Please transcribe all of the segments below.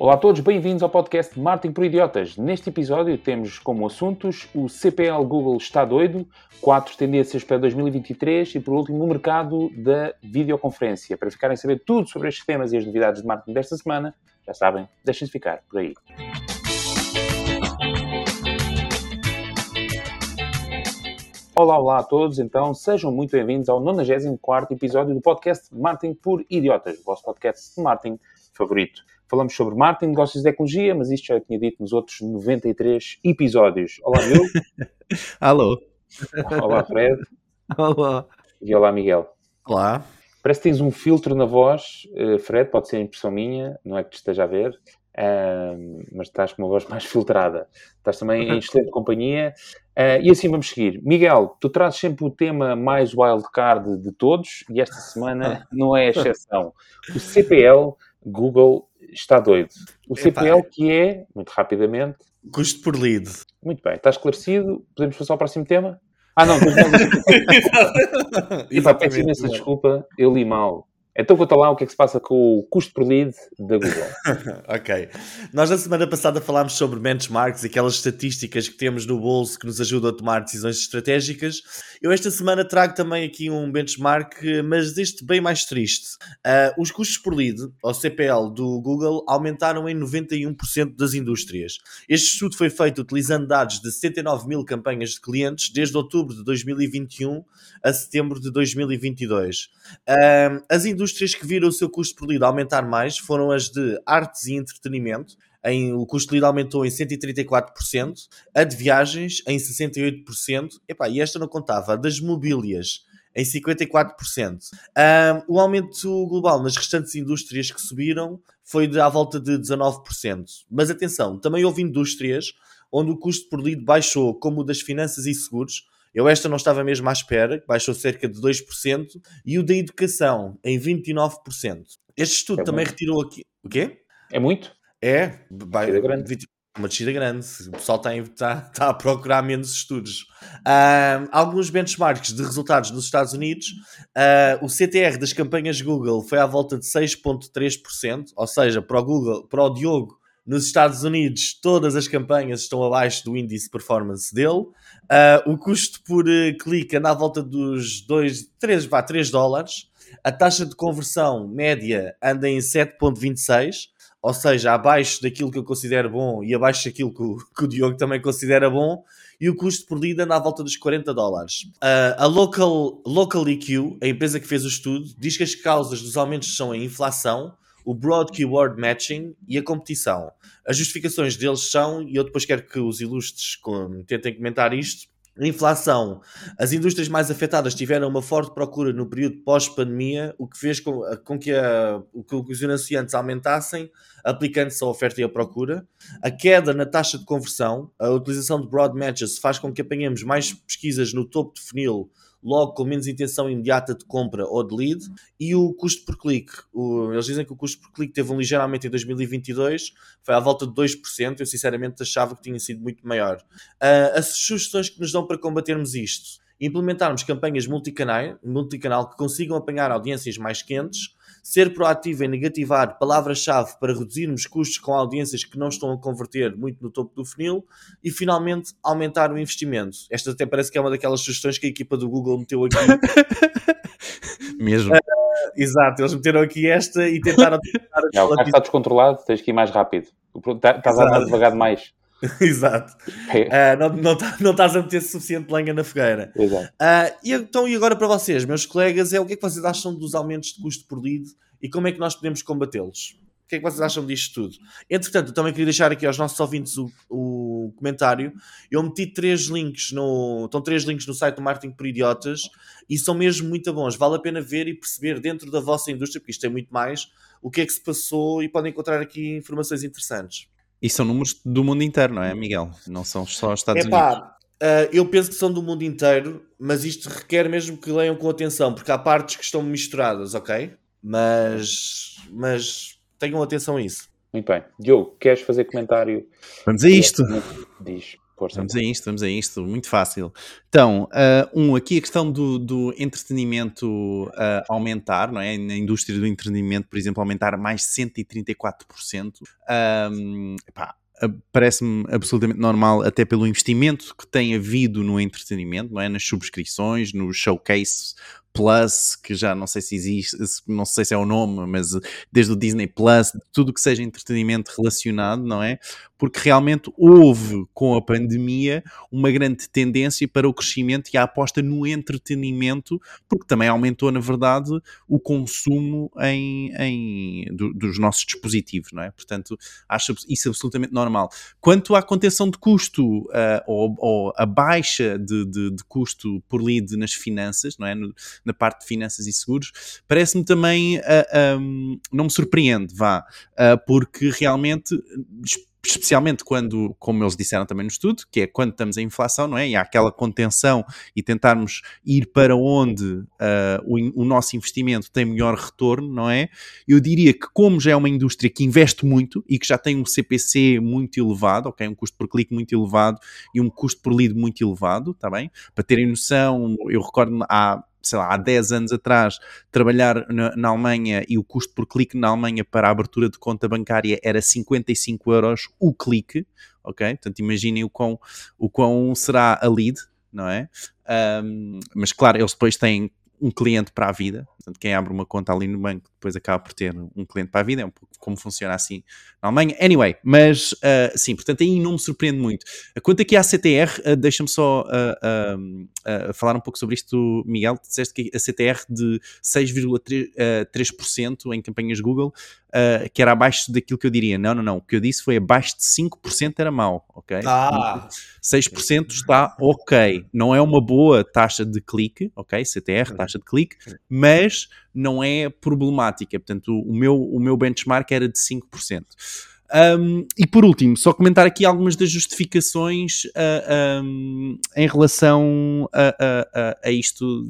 Olá a todos, bem-vindos ao podcast Marketing por Idiotas. Neste episódio temos como assuntos o CPL Google está doido, quatro tendências para 2023 e, por último, o mercado da videoconferência. Para ficarem a saber tudo sobre estes temas e as novidades de marketing desta semana, já sabem, deixem-se ficar por aí. Olá, olá a todos, então sejam muito bem-vindos ao 94 episódio do podcast Marketing por Idiotas, o vosso podcast de marketing favorito. Falamos sobre marketing, negócios de ecologia, mas isto já eu tinha dito nos outros 93 episódios. Olá, Miguel. Alô. Olá, Fred. Olá. E olá, Miguel. Olá. Parece que tens um filtro na voz, eh, Fred, pode ser impressão minha, não é que te esteja a ver, uh, mas estás com uma voz mais filtrada. Estás também em excelente companhia. Uh, e assim vamos seguir. Miguel, tu trazes sempre o tema mais wildcard de todos e esta semana não é exceção. O CPL, Google está doido. O CPL que é, muito rapidamente... Custo por lead. Muito bem, está esclarecido. Podemos passar ao próximo tema? Ah, não, Epá, peço imensa desculpa, eu li mal. Então conta lá o que é que se passa com o custo por lead da Google. ok. Nós na semana passada falámos sobre benchmarks, aquelas estatísticas que temos no bolso que nos ajudam a tomar decisões estratégicas. Eu esta semana trago também aqui um benchmark, mas deste bem mais triste. Uh, os custos por lead, ou CPL, do Google aumentaram em 91% das indústrias. Este estudo foi feito utilizando dados de 79 mil campanhas de clientes desde outubro de 2021 a setembro de 2022. Uh, as indústrias indústrias que viram o seu custo por lead aumentar mais foram as de artes e entretenimento, em, o custo de lead aumentou em 134%, a de viagens em 68%, epá, e esta não contava, a das mobílias em 54%. Um, o aumento global nas restantes indústrias que subiram foi de à volta de 19%. Mas atenção, também houve indústrias onde o custo por lead baixou, como o das finanças e seguros, eu esta não estava mesmo à espera, baixou cerca de 2%, e o da educação em 29%. Este estudo é também muito. retirou aqui. O quê? É muito? É, vai, uma descida grande. O pessoal está, está, está a procurar menos estudos. Uh, alguns benchmarks de resultados nos Estados Unidos. Uh, o CTR das campanhas Google foi à volta de 6,3%, ou seja, para o Google, para o Diogo, nos Estados Unidos, todas as campanhas estão abaixo do índice performance dele. Uh, o custo por uh, clique anda à volta dos 2, 3, vá, 3 dólares. A taxa de conversão média anda em 7,26, ou seja, abaixo daquilo que eu considero bom e abaixo daquilo que o, que o Diogo também considera bom. E o custo por lead anda à volta dos 40 dólares. Uh, a Local, Local EQ, a empresa que fez o estudo, diz que as causas dos aumentos são a inflação, o Broad Keyword Matching e a competição. As justificações deles são, e eu depois quero que os ilustres tentem comentar isto, a inflação. As indústrias mais afetadas tiveram uma forte procura no período pós-pandemia, o que fez com, com que, a, que os anunciantes aumentassem, aplicando-se a oferta e a procura. A queda na taxa de conversão, a utilização de broad matches faz com que apanhemos mais pesquisas no topo de funil logo com menos intenção imediata de compra ou de lead, e o custo por clique. O, eles dizem que o custo por clique teve um ligeiro aumento em 2022, foi à volta de 2%, eu sinceramente achava que tinha sido muito maior. Uh, as sugestões que nos dão para combatermos isto implementarmos campanhas multicanal, multicanal que consigam apanhar audiências mais quentes, ser proativo em negativar palavras-chave para reduzirmos custos com audiências que não estão a converter muito no topo do funil e finalmente aumentar o investimento. Esta até parece que é uma daquelas sugestões que a equipa do Google meteu aqui. Mesmo. Uh, exato, eles meteram aqui esta e tentaram. Não, o está descontrolado, tens que ir mais rápido. Estás a andar devagar demais. Exato. Uh, não, não, tá, não estás a meter suficiente lenha na fogueira. Exato. Uh, e, então, e agora para vocês, meus colegas, é o que é que vocês acham dos aumentos de custo por lead e como é que nós podemos combatê-los? O que é que vocês acham disto tudo? Entretanto, eu também queria deixar aqui aos nossos ouvintes o, o comentário. Eu meti três links no. Estão três links no site do Marketing por Idiotas e são mesmo muito bons. Vale a pena ver e perceber dentro da vossa indústria, porque isto é muito mais, o que é que se passou e podem encontrar aqui informações interessantes. E são números do mundo inteiro, não é, Miguel? Não são só os Estados Epá, Unidos. Uh, eu penso que são do mundo inteiro, mas isto requer mesmo que leiam com atenção, porque há partes que estão misturadas, ok? Mas, mas tenham atenção a isso. Muito bem. Diogo, queres fazer comentário? Vamos a isto. Diz. Força. Vamos a isto, vamos a isto, muito fácil. Então, uh, um, aqui a questão do, do entretenimento uh, aumentar, não é? Na indústria do entretenimento, por exemplo, aumentar mais 134%. Um, pá, parece-me absolutamente normal, até pelo investimento que tem havido no entretenimento, não é? Nas subscrições, no showcase Plus, que já não sei se existe, não sei se é o nome, mas desde o Disney Plus, tudo que seja entretenimento relacionado, não é? Porque realmente houve com a pandemia uma grande tendência para o crescimento e a aposta no entretenimento, porque também aumentou, na verdade, o consumo em, em do, dos nossos dispositivos, não é? Portanto, acho isso absolutamente normal. Quanto à contenção de custo uh, ou, ou, a baixa de, de, de, custo por lead nas finanças, não é? No, na parte de finanças e seguros, parece-me também, uh, ah, um, não me surpreende, vá, uh, porque realmente especialmente quando, como eles disseram também no estudo, que é quando estamos em inflação, não é? E há aquela contenção e tentarmos ir para onde uh, o, o, nosso investimento tem melhor retorno, não é? Eu diria que como já é uma indústria que investe muito e que já tem um CPC muito elevado, ok? Um custo por clique muito elevado e um custo por lead muito elevado, está bem? Para terem noção, eu recordo há sei lá, há 10 anos atrás, trabalhar na, na, Alemanha e o custo por clique na Alemanha para a abertura de conta bancária era 55 euros o clique, ok? Portanto, imaginem o quão, o quão será a lead, não é? Um, mas claro, eles depois têm um cliente para a vida. Portanto, quem abre uma conta ali no banco depois acaba por ter um cliente para a vida. É um pouco como funciona assim na Alemanha. Anyway, mas uh, sim, portanto aí não me surpreende muito. Quanto aqui à CTR, uh, deixa-me só uh, falar um pouco sobre isto, Miguel. Disseste que a CTR de 6,3% em campanhas Google, que era abaixo daquilo que eu diria. Não, não, não. O que eu disse foi abaixo de 5% era mau, ok? Ah. 6% está ok. Não é uma boa taxa de clique, ok? CTR, taxa de clique, mas não é problemática. Portanto, o meu, o meu benchmark era de 5%. Um, e por último, só comentar aqui algumas das justificações uh, ah, um, em relação a, a, a, a, isto,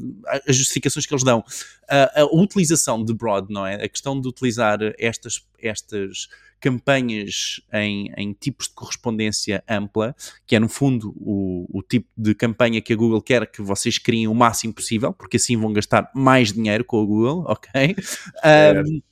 as justificações que eles dão. Uh, a utilização de broad, não é? A questão de utilizar estas, estas campanhas em, em tipos de correspondência ampla, que é no fundo o, o tipo de campanha que a Google quer que vocês criem o máximo possível, porque assim vão gastar mais dinheiro com a Google, ok? Um,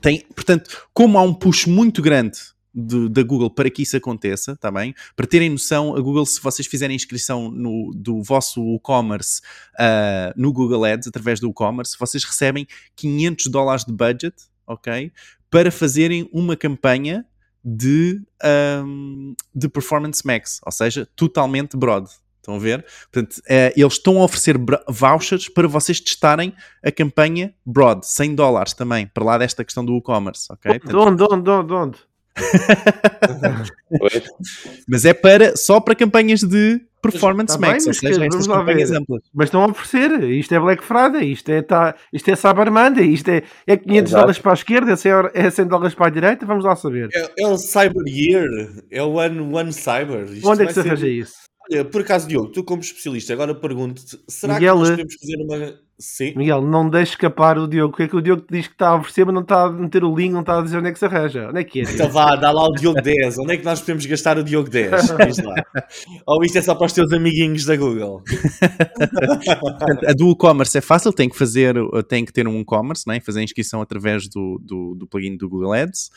tem, portanto, como há um push muito grande de, da Google para que isso aconteça, tá bem? Para terem noção, a Google, se vocês fizerem inscrição no, do vosso e-commerce uh, no Google Ads, através do e-commerce, vocês recebem 500 dólares de budget, ok? Para fazerem uma campanha de, um, de Performance Max, ou seja, totalmente broad, Estão a ver? Portanto, uh, eles estão a oferecer vouchers para vocês testarem a campanha Broad, 100 dólares também, para lá desta questão do e-commerce, ok? De onde, onde, onde, onde? mas é para, só para campanhas de Performance tá Max, bem, ou seja, estas campanhas amplas. Mas estão a oferecer, isto é Black Friday, isto é, tá, isto é Cyber Monday, isto é, é 500 Exato. dólares para a esquerda, é 100 dólares para a direita, vamos lá saber. É, é o Cyber Year, é o One, one Cyber. Isto Onde é que se arranja isso? Olha, por acaso, Diogo, tu como especialista, agora pergunto-te, será Miguel, que nós podemos fazer uma... Sim? Miguel, não deixes escapar o Diogo, porque é que o Diogo te diz que está a oferecer, mas não está a meter o link, não está a dizer onde é que se arranja. Onde é que é? Então vá, dá lá o Diogo 10. Onde é que nós podemos gastar o Diogo 10? Diz lá. Ou isto é só para os teus amiguinhos da Google? a do e-commerce é fácil, tem que fazer, tem que ter um e-commerce, né? fazer a inscrição através do, do, do plugin do Google Ads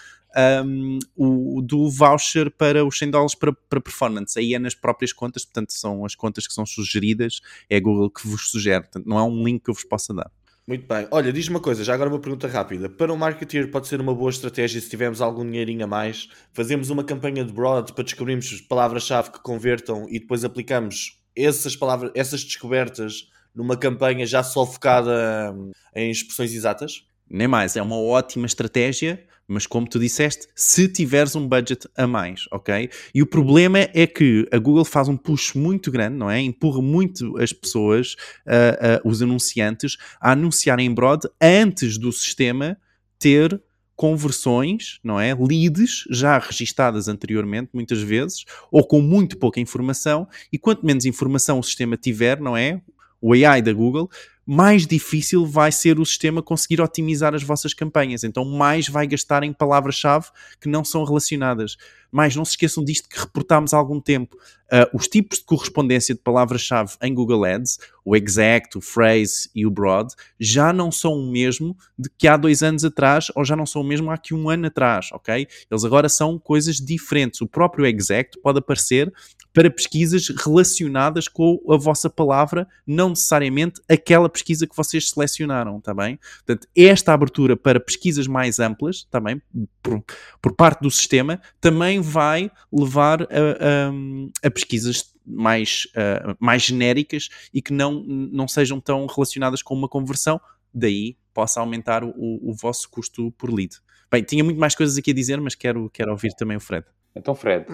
um, o, do voucher para os 100 dólares para, para performance. Aí é nas próprias contas, portanto, são as contas que são sugeridas, é a Google que vos sugere, portanto, não é um link que eu vos possa dar. Muito bem. Olha, diz-me uma coisa, já agora uma pergunta rápida. Para um marketeer pode ser uma boa estratégia se tivermos algum dinheirinho a mais, fazemos uma campanha de broad para descobrirmos palavras-chave que convertam e depois aplicamos essas palavras, essas descobertas numa campanha já só focada hum, em expressões exatas? Nem mais, é uma ótima estratégia mas como tu disseste, se tiveres um budget a mais, ok? E o problema é que a Google faz um push muito grande, não é? Empurra muito as pessoas, uh, uh, os anunciantes, a anunciarem em broad antes do sistema ter conversões, não é? Leads já registadas anteriormente, muitas vezes, ou com muito pouca informação, e quanto menos informação o sistema tiver, não é? O AI da Google mais difícil vai ser o sistema conseguir otimizar as vossas campanhas. Então, mais vai gastar em palavras-chave que não são relacionadas. Mas não se esqueçam disto que reportámos há algum tempo. Uh, os tipos de correspondência de palavras-chave em Google Ads, o exact, o phrase e o broad, já não são o mesmo de que há dois anos atrás ou já não são o mesmo há que um ano atrás, ok? Eles agora são coisas diferentes. O próprio exact pode aparecer para pesquisas relacionadas com a vossa palavra, não necessariamente aquela pesquisa que vocês selecionaram, está bem? Portanto, esta abertura para pesquisas mais amplas, também por, por parte do sistema, também vai levar a, a, a pesquisas mais, uh, mais genéricas e que não, não sejam tão relacionadas com uma conversão, daí possa aumentar o, o vosso custo por lead. Bem, tinha muito mais coisas aqui a dizer, mas quero, quero ouvir também o Fred. Então, Fred.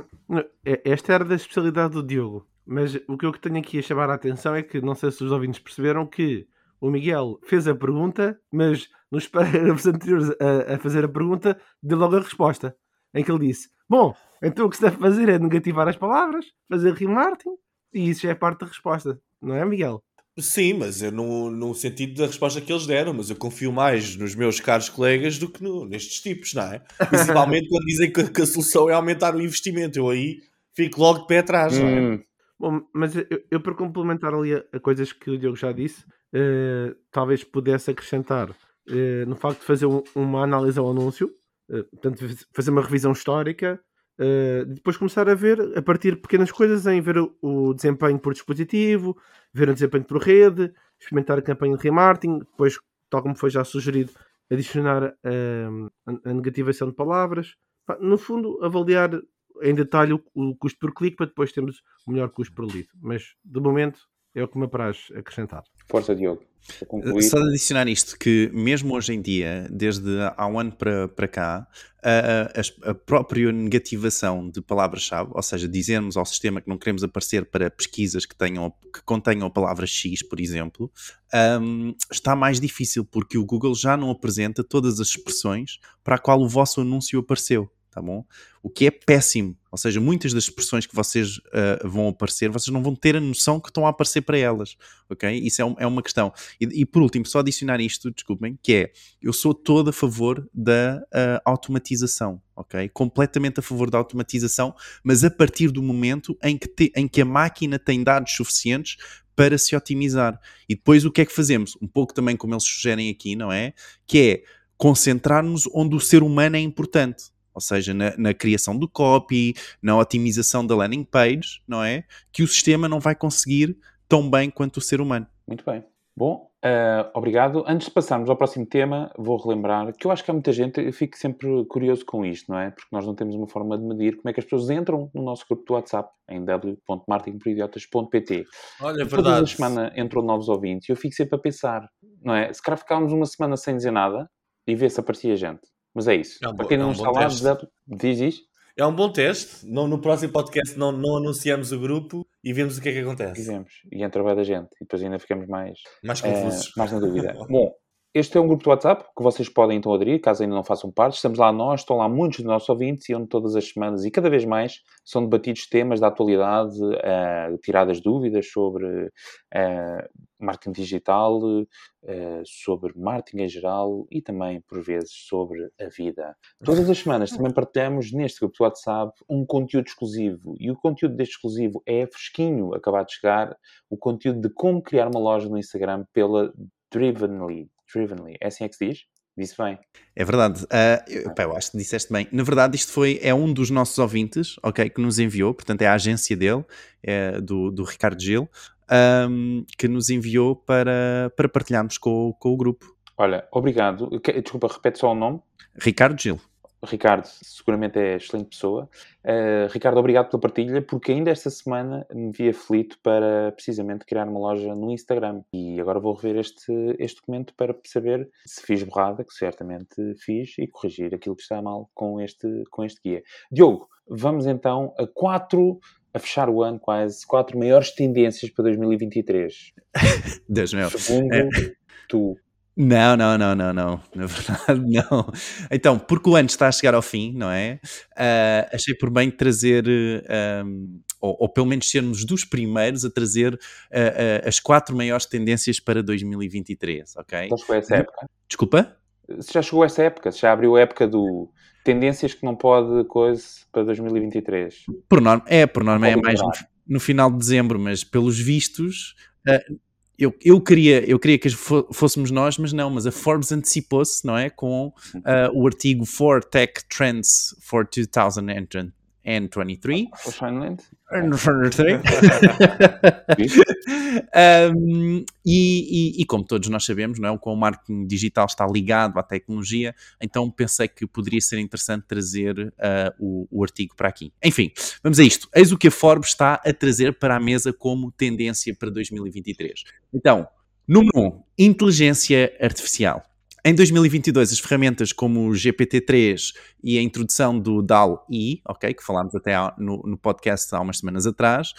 É, esta era da especialidade do Diogo, mas o que eu tenho aqui a chamar a atenção é que, não sei se os ouvintes perceberam, que o Miguel fez a pergunta, mas nos parágrafos anteriores a, a, fazer a pergunta, deu logo a resposta, em que ele disse: Bom, então o que se deve fazer é negativar as palavras, fazer remarketing, e isso já é parte da resposta, não é, Miguel? Sim, mas eu no, no sentido da resposta que eles deram, mas eu confio mais nos meus caros colegas do que no, nestes tipos, não é? Principalmente quando dizem que, que, a solução é aumentar o investimento. Eu aí fico logo de pé atrás, não é? Hum. Bom, mas eu, eu, para complementar ali a, a, coisas que o Diogo já disse, uh, talvez pudesse acrescentar uh, no facto de fazer um, uma análise ao anúncio, uh, portanto, fazer uma revisão histórica, Uh, depois começar a ver, a partir de pequenas coisas, em ver o, o, desempenho por dispositivo, ver o desempenho por rede, experimentar a campanha de remarketing, depois, tal como foi já sugerido, adicionar uh, a, a, negativação de palavras. No fundo, avaliar em detalhe o, o, custo por clique para depois termos o melhor custo por lead. Mas, de momento, é o que me apraz acrescentar. Força, Diogo. Só de adicionar isto, que mesmo hoje em dia, desde há um ano para, para cá, a, a, a própria negativação de palavras-chave, ou seja, dizermos ao sistema que não queremos aparecer para pesquisas que, tenham, que contenham a palavra X, por exemplo, um, está mais difícil porque o Google já não apresenta todas as expressões para a qual o vosso anúncio apareceu tá bom? O que é péssimo, ou seja, muitas das expressões que vocês uh, vão aparecer, vocês não vão ter a noção que estão a aparecer para elas, ok? Isso é, um, é uma questão. E, e, por último, só adicionar isto, desculpem, que é, eu sou todo a favor da uh, automatização, ok? Completamente a favor da automatização, mas a partir do momento em que, te, em que a máquina tem dados suficientes para se otimizar. E depois o que é que fazemos? Um pouco também como eles sugerem aqui, não é? Que é concentrar-nos onde o ser humano é importante ou seja, na, na, criação do copy, na otimização da landing page, não é? Que o sistema não vai conseguir tão bem quanto o ser humano. Muito bem. Bom, uh, obrigado. Antes de passarmos ao próximo tema, vou relembrar que eu acho que há muita gente, eu fico sempre curioso com isto, não é? Porque nós não temos uma forma de medir como é que as pessoas entram no nosso grupo do WhatsApp, em w.marketingporidiotas.pt. Olha, é verdade. Toda a semana entram novos ouvintes e eu fico sempre a pensar, não é? Se calhar ficámos uma semana sem dizer nada e ver se aparecia gente. Mas é isso. É um Para quem é não é um está lá, diz isto. É um bom teste. No, no próximo podcast não, não anunciamos o grupo e vemos o que é que acontece. Fizemos. E entra bem da gente. E depois ainda ficamos mais... Mais confusos. Uh, mais na dúvida. bom, este é um grupo de WhatsApp que vocês podem então aderir, caso ainda não façam parte. Estamos lá nós, estão lá muitos dos nossos ouvintes e onde todas as semanas e cada vez mais são debatidos temas da atualidade, uh, tiradas dúvidas sobre uh, marketing digital, uh, sobre marketing em geral e também, por vezes, sobre a vida. Todas as semanas também partilhamos neste grupo de WhatsApp um conteúdo exclusivo e o conteúdo deste exclusivo é fresquinho, acabado de chegar, o conteúdo de como criar uma loja no Instagram pela Drivenly. Drivenly. É assim é que se diz? Disse bem. É verdade. Uh, eu, pá, eu, acho que disseste bem. Na verdade, isto foi, é um dos nossos ouvintes, ok, que nos enviou, portanto é a agência dele, é do, do Ricardo Gil, um, que nos enviou para, para partilharmos com, com o grupo. Olha, obrigado. Desculpa, repete só o nome. Ricardo Gil. Ricardo, seguramente é excelente pessoa. Uh, Ricardo, obrigado pela partilha, porque ainda esta semana me vi aflito para precisamente criar uma loja no Instagram. E agora vou rever este, este documento para saber se fiz borrada, que certamente fiz, e corrigir aquilo que está mal com este, com este guia. Diogo, vamos então a quatro, a fechar o ano quase, quatro maiores tendências para 2023. Deus meu. Segundo é. tu. Não, não, não, não, não. Na verdade, não. Então, porque o ano está a chegar ao fim, não é? Uh, achei por bem trazer uh, ou, ou, pelo menos sermos dos primeiros a trazer uh, as quatro maiores tendências para 2023, ok? Então foi essa época? Desculpa? Se já chegou essa época, se já abriu a época do tendências que não pode coisa para 2023. Por norma, é, por norma é mais no, no, final de dezembro, mas pelos vistos, eu, eu, queria, eu queria que fôssemos nós, mas não, mas a Forbes antecipou-se, não é? Com uh, o artigo 4 Tech Trends for 2023 N23. N23. um, e, e, e, como todos nós sabemos, não é? com o marketing digital está ligado à tecnologia, então pensei que poderia ser interessante trazer uh, o, o, artigo para aqui. Enfim, vamos a isto. Eis o que a Forbes está a trazer para a mesa como tendência para 2023. Então, número 1, um, inteligência artificial. Em 2022, as ferramentas como o GPT-3 e a introdução do DAL-E, okay, que falámos até no, no, podcast há umas semanas atrás,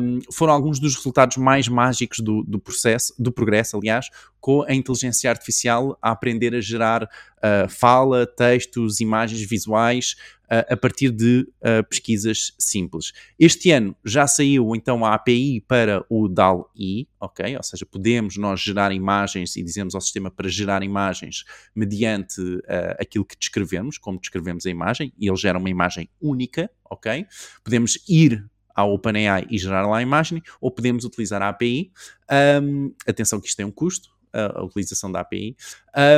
um, foram alguns dos resultados mais mágicos do, do, processo, do progresso, aliás, com a inteligência artificial a aprender a gerar uh, fala, textos, imagens visuais uh, a partir de uh, pesquisas simples. Este ano já saiu então a API para o DAL-E, ok? Ou seja, podemos nós gerar imagens e dizemos ao sistema para gerar imagens mediante aquilo que descrevemos, como descrevemos a imagem, e ele gera uma imagem única, ok? Podemos ir ao OpenAI e gerar lá a imagem, ou podemos utilizar a API. Um, atenção que isto tem um custo, a, utilização da API.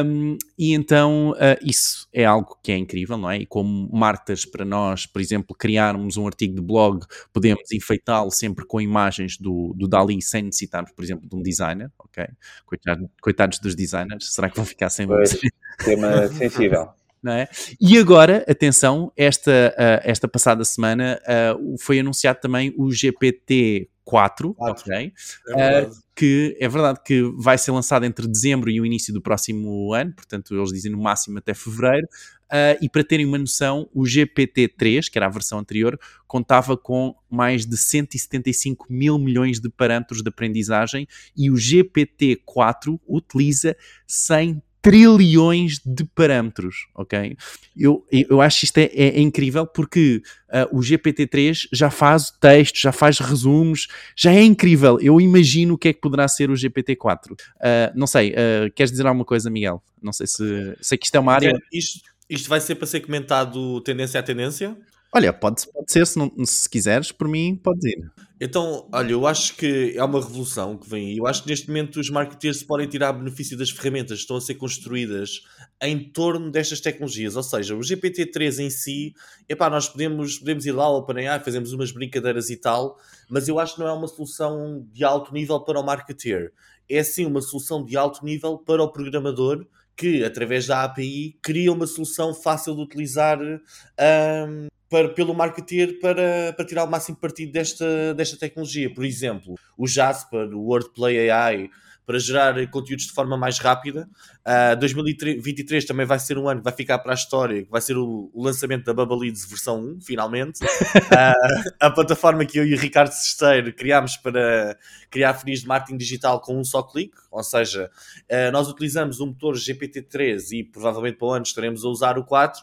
Um, e então uh, isso é algo que é incrível, não é? E como marcas para nós, por exemplo, criarmos um artigo de blog, podemos enfeitá-lo sempre com imagens do, do Dali sem necessitarmos, por exemplo, de um designer, ok? Coitados, coitados dos designers, será que vão ficar sem pois, tema sensível. É? E agora, atenção, esta, uh, esta passada semana uh, foi anunciado também o GPT 4, ok? É uh, que é verdade que vai ser lançado entre dezembro e o início do próximo ano, portanto, eles dizem no máximo até fevereiro. Uh, e para terem uma noção, o GPT-3, que era a versão anterior, contava com mais de 175 mil milhões de parâmetros de aprendizagem e o GPT-4 utiliza 100 trilhões de parâmetros, ok? Eu, eu acho isto é, é, é incrível porque uh, o GPT-3 já faz texto, já faz resumos, já é incrível. Eu imagino o que é que poderá ser o GPT-4. Uh, ah, não sei, uh, queres dizer alguma coisa, Miguel? Não sei se... Sei que isto é uma área... Isto, isto vai ser para ser comentado tendência a tendência? Olha, pode, pode ser, se, não, se quiseres, por mim, pode ir. Então, olha, eu acho que é uma revolução que vem aí. Eu acho que neste momento os marketeers podem tirar benefício das ferramentas que estão a ser construídas em torno destas tecnologias. Ou seja, o GPT-3 em si, epá, nós podemos, podemos ir lá ao OpenAI, fazemos umas brincadeiras e tal, mas eu acho que não é uma solução de alto nível para o marketeer. É sim uma solução de alto nível para o programador que, através da API, cria uma solução fácil de utilizar um, para, pelo marketeer para, para tirar o máximo partido desta, desta tecnologia. Por exemplo, o Jasper, o Wordplay AI, para gerar conteúdos de forma mais rápida. Uh, ah, 2023 também vai ser um ano que vai ficar para a história, que vai ser o, o lançamento da Bubble Leads versão 1, finalmente. Uh, a plataforma que eu e o Ricardo Sesteiro criámos para criar funis de marketing digital com um só clique, ou seja, uh, nós utilizamos um motor GPT-3 e provavelmente para o ano estaremos a usar o 4,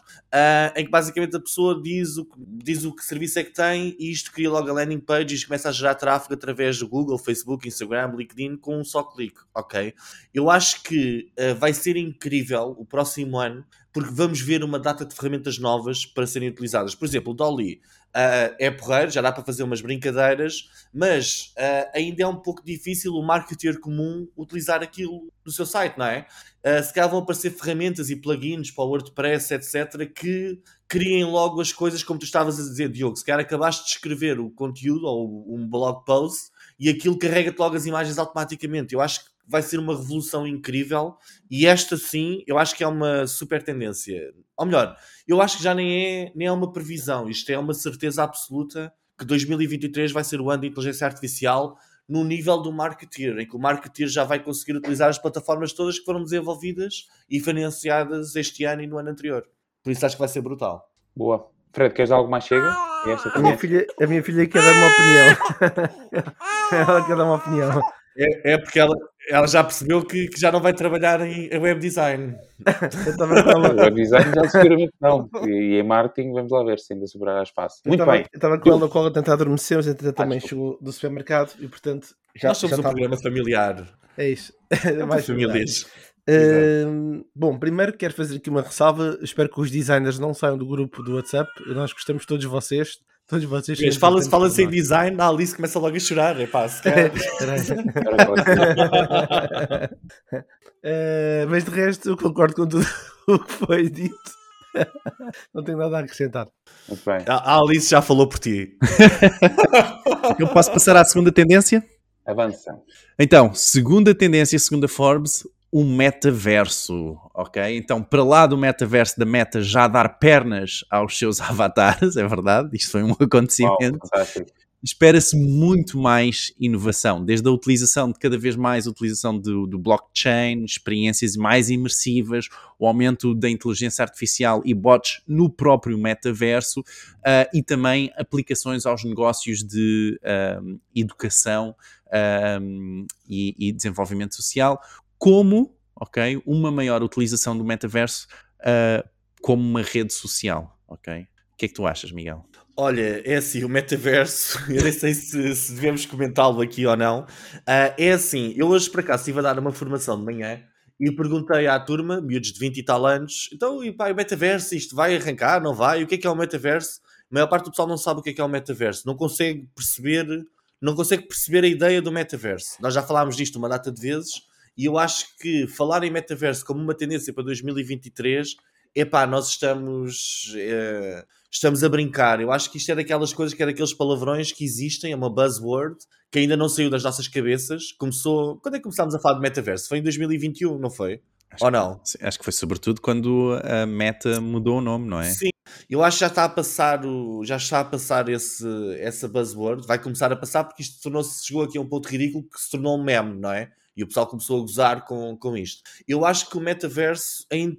em que basicamente a pessoa diz o, diz o que serviço é que tem e isto cria logo a landing page e começa a gerar tráfego através do Google, Facebook, Instagram, LinkedIn com um só clique, ok? Eu acho que vai vai ser incrível o próximo ano, porque vamos ver uma data de ferramentas novas para serem utilizadas. Por exemplo, o Dolly uh, é porreiro, já dá para fazer umas brincadeiras, mas uh, ainda é um pouco difícil o marketer comum utilizar aquilo no seu site, não é? Uh, se calhar vão aparecer ferramentas e plugins para o WordPress, etc., que criem logo as coisas como tu estavas a dizer, Diogo. Se calhar acabaste de escrever o conteúdo ou um blog post e aquilo carrega-te logo as imagens automaticamente. Eu acho que vai ser uma revolução incrível e esta sim, eu acho que é uma super tendência. Ou melhor, eu acho que já nem é, nem é uma previsão, isto é uma certeza absoluta que 2023 vai ser o ano de inteligência artificial no nível do marketeer, em que o marketeer já vai conseguir utilizar as plataformas todas que foram desenvolvidas e financiadas este ano e no ano anterior. Por isso acho que vai ser brutal. Boa. Fred, queres dar algo mais chega? A minha, filha, a minha filha quer dar uma opinião. ela quer dar uma opinião. É, é, porque ela, ela já percebeu que, que, já não vai trabalhar em web design. web design já seguramente não. E em marketing, vamos lá ver se ainda sobrará espaço. Muito tava, bem. Eu estava com ela no colo a tentar adormecer, mas entretanto também chegou do supermercado e portanto já Nós somos já um programa familiar. É isso. É mais famílias. Uh, bom, primeiro quero fazer aqui uma ressalva. Espero que os designers não saiam do grupo do WhatsApp. Nós gostamos todos de vocês. Todos vocês. Mas fala-se fala em design, a Alice começa logo a chorar. É pá, se quer. uh, mas de resto, eu concordo com tudo o que foi dito. Não tenho nada a acrescentar. Bem. A Alice já falou por ti. eu posso passar à segunda tendência? Avança. Então, segunda tendência, segunda Forbes, o metaverso, ok? Então, para lá do metaverso da Meta já dar pernas aos seus avatares, é verdade, isto foi um acontecimento. Espera-se muito mais inovação, desde a utilização de cada vez mais a utilização do, do, blockchain, experiências mais imersivas, o aumento da inteligência artificial e bots no próprio metaverso uh, e também aplicações aos negócios de uh, educação uh, e, e desenvolvimento social, como ok, uma maior utilização do metaverso uh, como uma rede social. ok? O que é que tu achas, Miguel? Olha, é assim, o metaverso, eu nem sei se, se devemos comentá-lo aqui ou não. Uh, é assim, eu hoje por acaso estive a dar uma formação de manhã e perguntei à turma, miúdos de 20 e tal anos, então, e pá, o metaverso, isto vai arrancar, não vai? O que é que é o metaverso? A maior parte do pessoal não sabe o que é que é o metaverso, não consegue perceber, não consegue perceber a ideia do metaverso. Nós já falámos disto uma data de vezes, e eu acho que falar em metaverso como uma tendência para 2023, epá, nós estamos, é, estamos a brincar. Eu acho que isto é daquelas coisas que é daqueles palavrões que existem, é uma buzzword, que ainda não saiu das nossas cabeças. Começou. Quando é que começámos a falar de metaverso? Foi em 2021, não foi? Acho Ou não? Que, acho que foi sobretudo quando a Meta mudou o nome, não é? Sim, eu acho que já está a passar o, já está a passar esse, essa buzzword, vai começar a passar porque isto tornou-se, chegou aqui a um ponto ridículo que se tornou um meme, não é? E o pessoal começou a gozar com, com isto. Eu acho que o metaverso, a, in,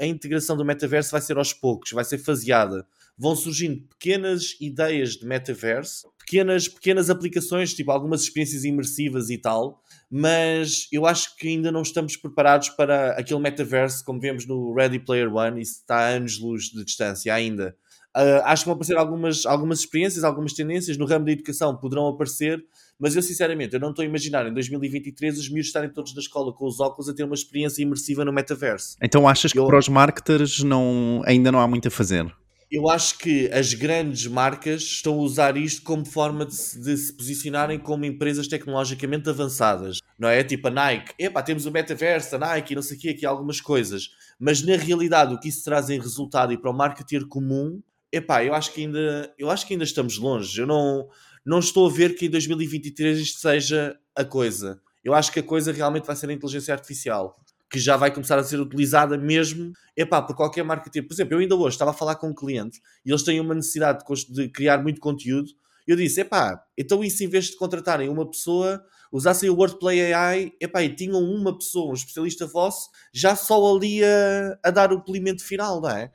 a, integração do metaverso vai ser aos poucos, vai ser faseada. Vão surgindo pequenas ideias de metaverso, pequenas, pequenas aplicações, tipo algumas experiências imersivas e tal, mas eu acho que ainda não estamos preparados para aquele metaverso como vemos no Ready Player One, isso está a anos-luz de distância ainda. Uh, acho que vão aparecer algumas, algumas experiências, algumas tendências no ramo da educação poderão aparecer, mas eu sinceramente eu não estou a imaginar em 2023 os miúdos estarem todos na escola com os óculos a ter uma experiência imersiva no metaverso. Então achas que eu... para os marketers não, ainda não há muito a fazer? Eu acho que as grandes marcas estão a usar isto como forma de se, de se posicionarem como empresas tecnologicamente avançadas. Não é? Tipo a Nike, epá, temos o metaverso, a Nike, não sei o que, aqui algumas coisas. Mas na realidade o que isso traz em resultado e para o marketer comum, epá, eu acho que ainda, eu acho que ainda estamos longe. Eu não, não estou a ver que em 2023 isto seja a coisa. Eu acho que a coisa realmente vai ser a inteligência artificial, que já vai começar a ser utilizada mesmo, epá, por qualquer marca. Por exemplo, eu ainda hoje estava a falar com um cliente e eles têm uma necessidade de criar muito conteúdo. Eu disse, epá, então isso em vez de contratarem uma pessoa, usassem o Wordplay AI, epá, e tinham uma pessoa, um especialista vosso, já só ali a, a dar o polimento final, não é?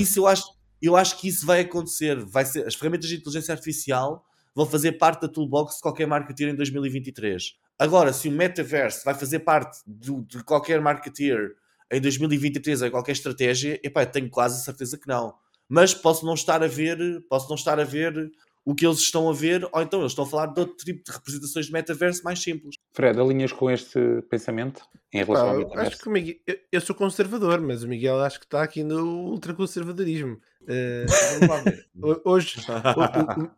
Isso eu acho, eu acho que isso vai acontecer. Vai ser, as ferramentas de inteligência artificial vão fazer parte da toolbox de qualquer marketeer em 2023. Agora, se o metaverse vai fazer parte do, de qualquer marketeer em 2023 em qualquer estratégia, epá, tenho quase certeza que não. Mas posso não estar a ver, posso não estar a ver o que eles estão a ver, ou então eles estão a falar de outro tipo de representações de metaverso mais simples. Fred, alinhas com este pensamento em relação ao metaverso? Acho que Miguel, eu, eu, sou conservador, mas o Miguel acho que está aqui no ultraconservadorismo. Uh, vamos lá ver. Hoje,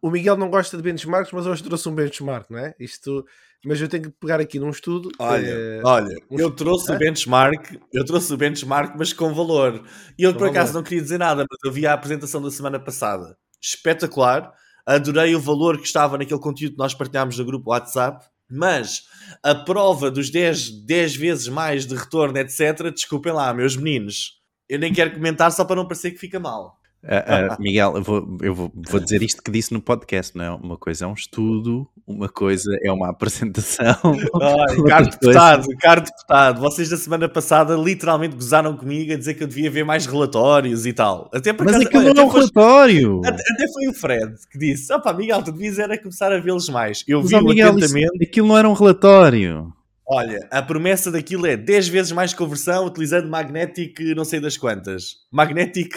o, o, Miguel não gosta de benchmarks, mas hoje trouxe um benchmark, não é? Isto, mas eu tenho que pegar aqui num estudo. Olha, uh, olha, um eu trouxe o benchmark, eu trouxe o benchmark, mas com valor. E eu, com por valor. acaso, não queria dizer nada, mas eu vi a apresentação da semana passada. Espetacular adorei o valor que estava naquele conteúdo que nós partilhámos no grupo WhatsApp, mas a prova dos 10, 10 vezes mais de retorno, etc., desculpem lá, meus meninos, eu nem quero comentar só para não parecer que fica mal. Uh, uh, Miguel, eu, vou, eu vou, vou, dizer isto que disse no podcast, não é? Uma coisa é um estudo, uma coisa é uma apresentação. Ai, caro deputado, caro deputado, vocês da semana passada literalmente gozaram comigo a dizer que eu devia ver mais relatórios e tal. Até Mas aquilo não é um relatório. Até, até, foi o Fred que disse: opá, Miguel, tu devias era começar a vê-los mais. Eu Mas, vi oh, Miguel, atentamente. Isso, aquilo não era um relatório. Olha, a promessa daquilo é 10 vezes mais conversão utilizando Magnetic não sei das quantas. Magnetic.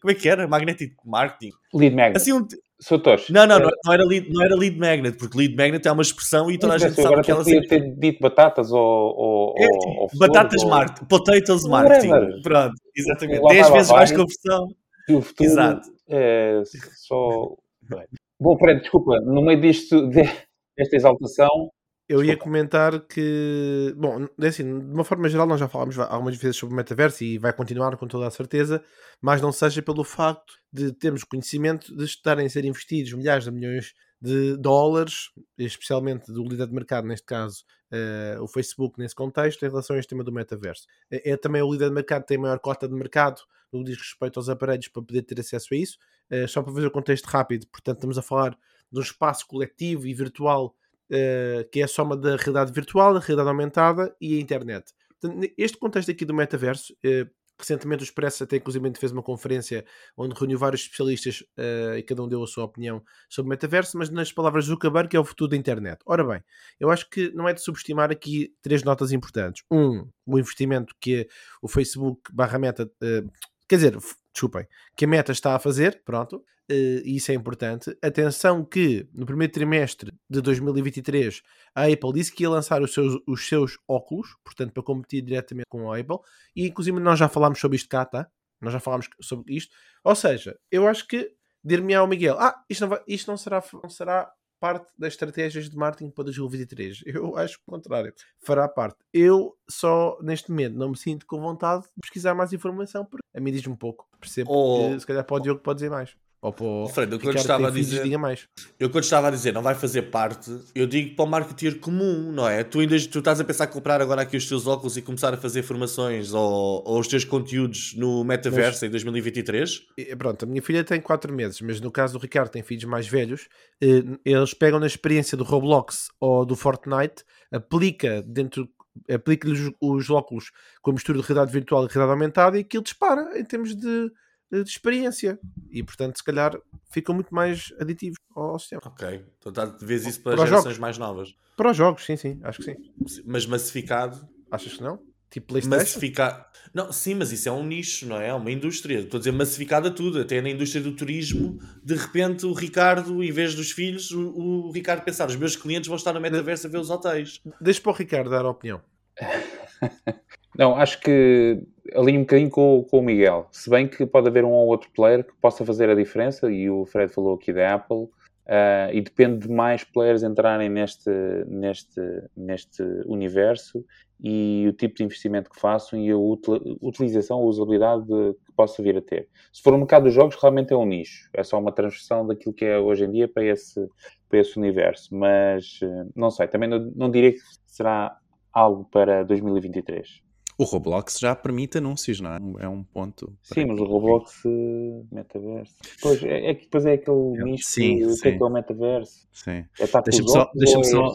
Como é que era? Magnetic Marketing. Lead Magnet. Assim, um, Sotoshi. Não, não, não, não, era lead, não era lead magnet, porque lead magnet é uma expressão e toda a gente sabe que ela podia ter dito batatas ou. ou, é, ou batatas ou... marketing, potatoes marketing. Whatever. Pronto, exatamente. 10 vezes mais conversão. E o futuro Exato. é só. Bom, Fred, desculpa, no meio disto, desta exaltação, eu ia comentar que, bom, é assim, de uma forma geral, nós já falámos algumas vezes sobre o metaverso e vai continuar com toda a certeza, mas não seja pelo facto de termos conhecimento de estarem a ser investidos milhares de milhões de dólares, especialmente do líder de mercado, neste caso uh, o Facebook, nesse contexto, em relação a este tema do metaverso. É, é, também o líder de mercado que tem maior cota de mercado no que diz respeito aos aparelhos para poder ter acesso a isso. Uh, só para fazer o contexto rápido, portanto, estamos a falar de um espaço coletivo e virtual uh, que é a soma da realidade virtual, da realidade aumentada e a internet. Este contexto aqui do metaverso, uh, recentemente o Expresso até inclusive fez uma conferência onde reuniu vários especialistas uh, e cada um deu a sua opinião sobre o metaverso, mas nas palavras do Zuckerberg é o futuro da internet. Ora bem, eu acho que não é de subestimar aqui três notas importantes. Um, o investimento que o Facebook barra meta, quer dizer, desculpem, que a meta está a fazer, pronto, e isso é importante. Atenção que no primeiro trimestre de 2023 a Apple disse que ia lançar os seus, os seus óculos, portanto, para competir diretamente com a Apple, e inclusive nós já falámos sobre isto cá, tá? Nós já falámos sobre isto. Ou seja, eu acho que dir-me ao Miguel, ah, isto não, vai, isto não será, não será parte das estratégias de marketing para 2023. Eu acho o contrário. Fará parte. Eu só, neste momento, não me sinto com vontade de pesquisar mais informação, porque a mim diz-me um pouco. Percebo oh. que se calhar para o Diogo pode dizer mais. Ou para o Fred, eu quando estava a dizer, mais. eu quando estava a dizer não vai fazer parte, eu digo para o marketeer comum, não é? Tu ainda tu estás a pensar em comprar agora aqui os teus óculos e começar a fazer formações ou, ou os teus conteúdos no metaverso mas, em 2023? Pronto, a minha filha tem 4 meses, mas no caso do Ricardo tem filhos mais velhos, eh, eles pegam na experiência do Roblox ou do Fortnite, aplica dentro aplica-lhes os óculos com a mistura de realidade virtual e realidade aumentada e aquilo dispara em termos de de experiência e portanto se calhar ficam muito mais aditivos ao sistema. Ok, então tá, vês isso para, para gerações jogos. mais novas. Para os jogos, sim, sim, acho que sim. Mas massificado? Achas que não? Tipo PlayStation? Massificado. Não, sim, mas isso é um nicho, não é? É uma indústria. Estou a dizer massificado a tudo, até na indústria do turismo. De repente, o Ricardo, em vez dos filhos, o, o Ricardo pensar: os meus clientes vão estar no metaverso a ver os hotéis. Deixa para o Ricardo dar a opinião. Não, acho que ali um bocadinho com, com o Miguel. Se bem que pode haver um ou outro player que possa fazer a diferença, e o Fred falou aqui da Apple, Uh, e depende de mais players entrarem neste, neste, neste universo e o tipo de investimento que façam e a utilização, a usabilidade de, que possa vir a ter. Se for o mercado dos jogos, realmente é um nicho, é só uma transversão daquilo que é hoje em dia para esse, para esse universo, mas uh, não sei, também não, não diria que será algo para 2023. O Roblox já permite anúncios, não é? É um ponto. Sim, mas o Roblox uh, metaverso. Pois é, é que depois é aquele nicho sim, o que é, é o metaverso. Sim. É deixa-me só, deixa só,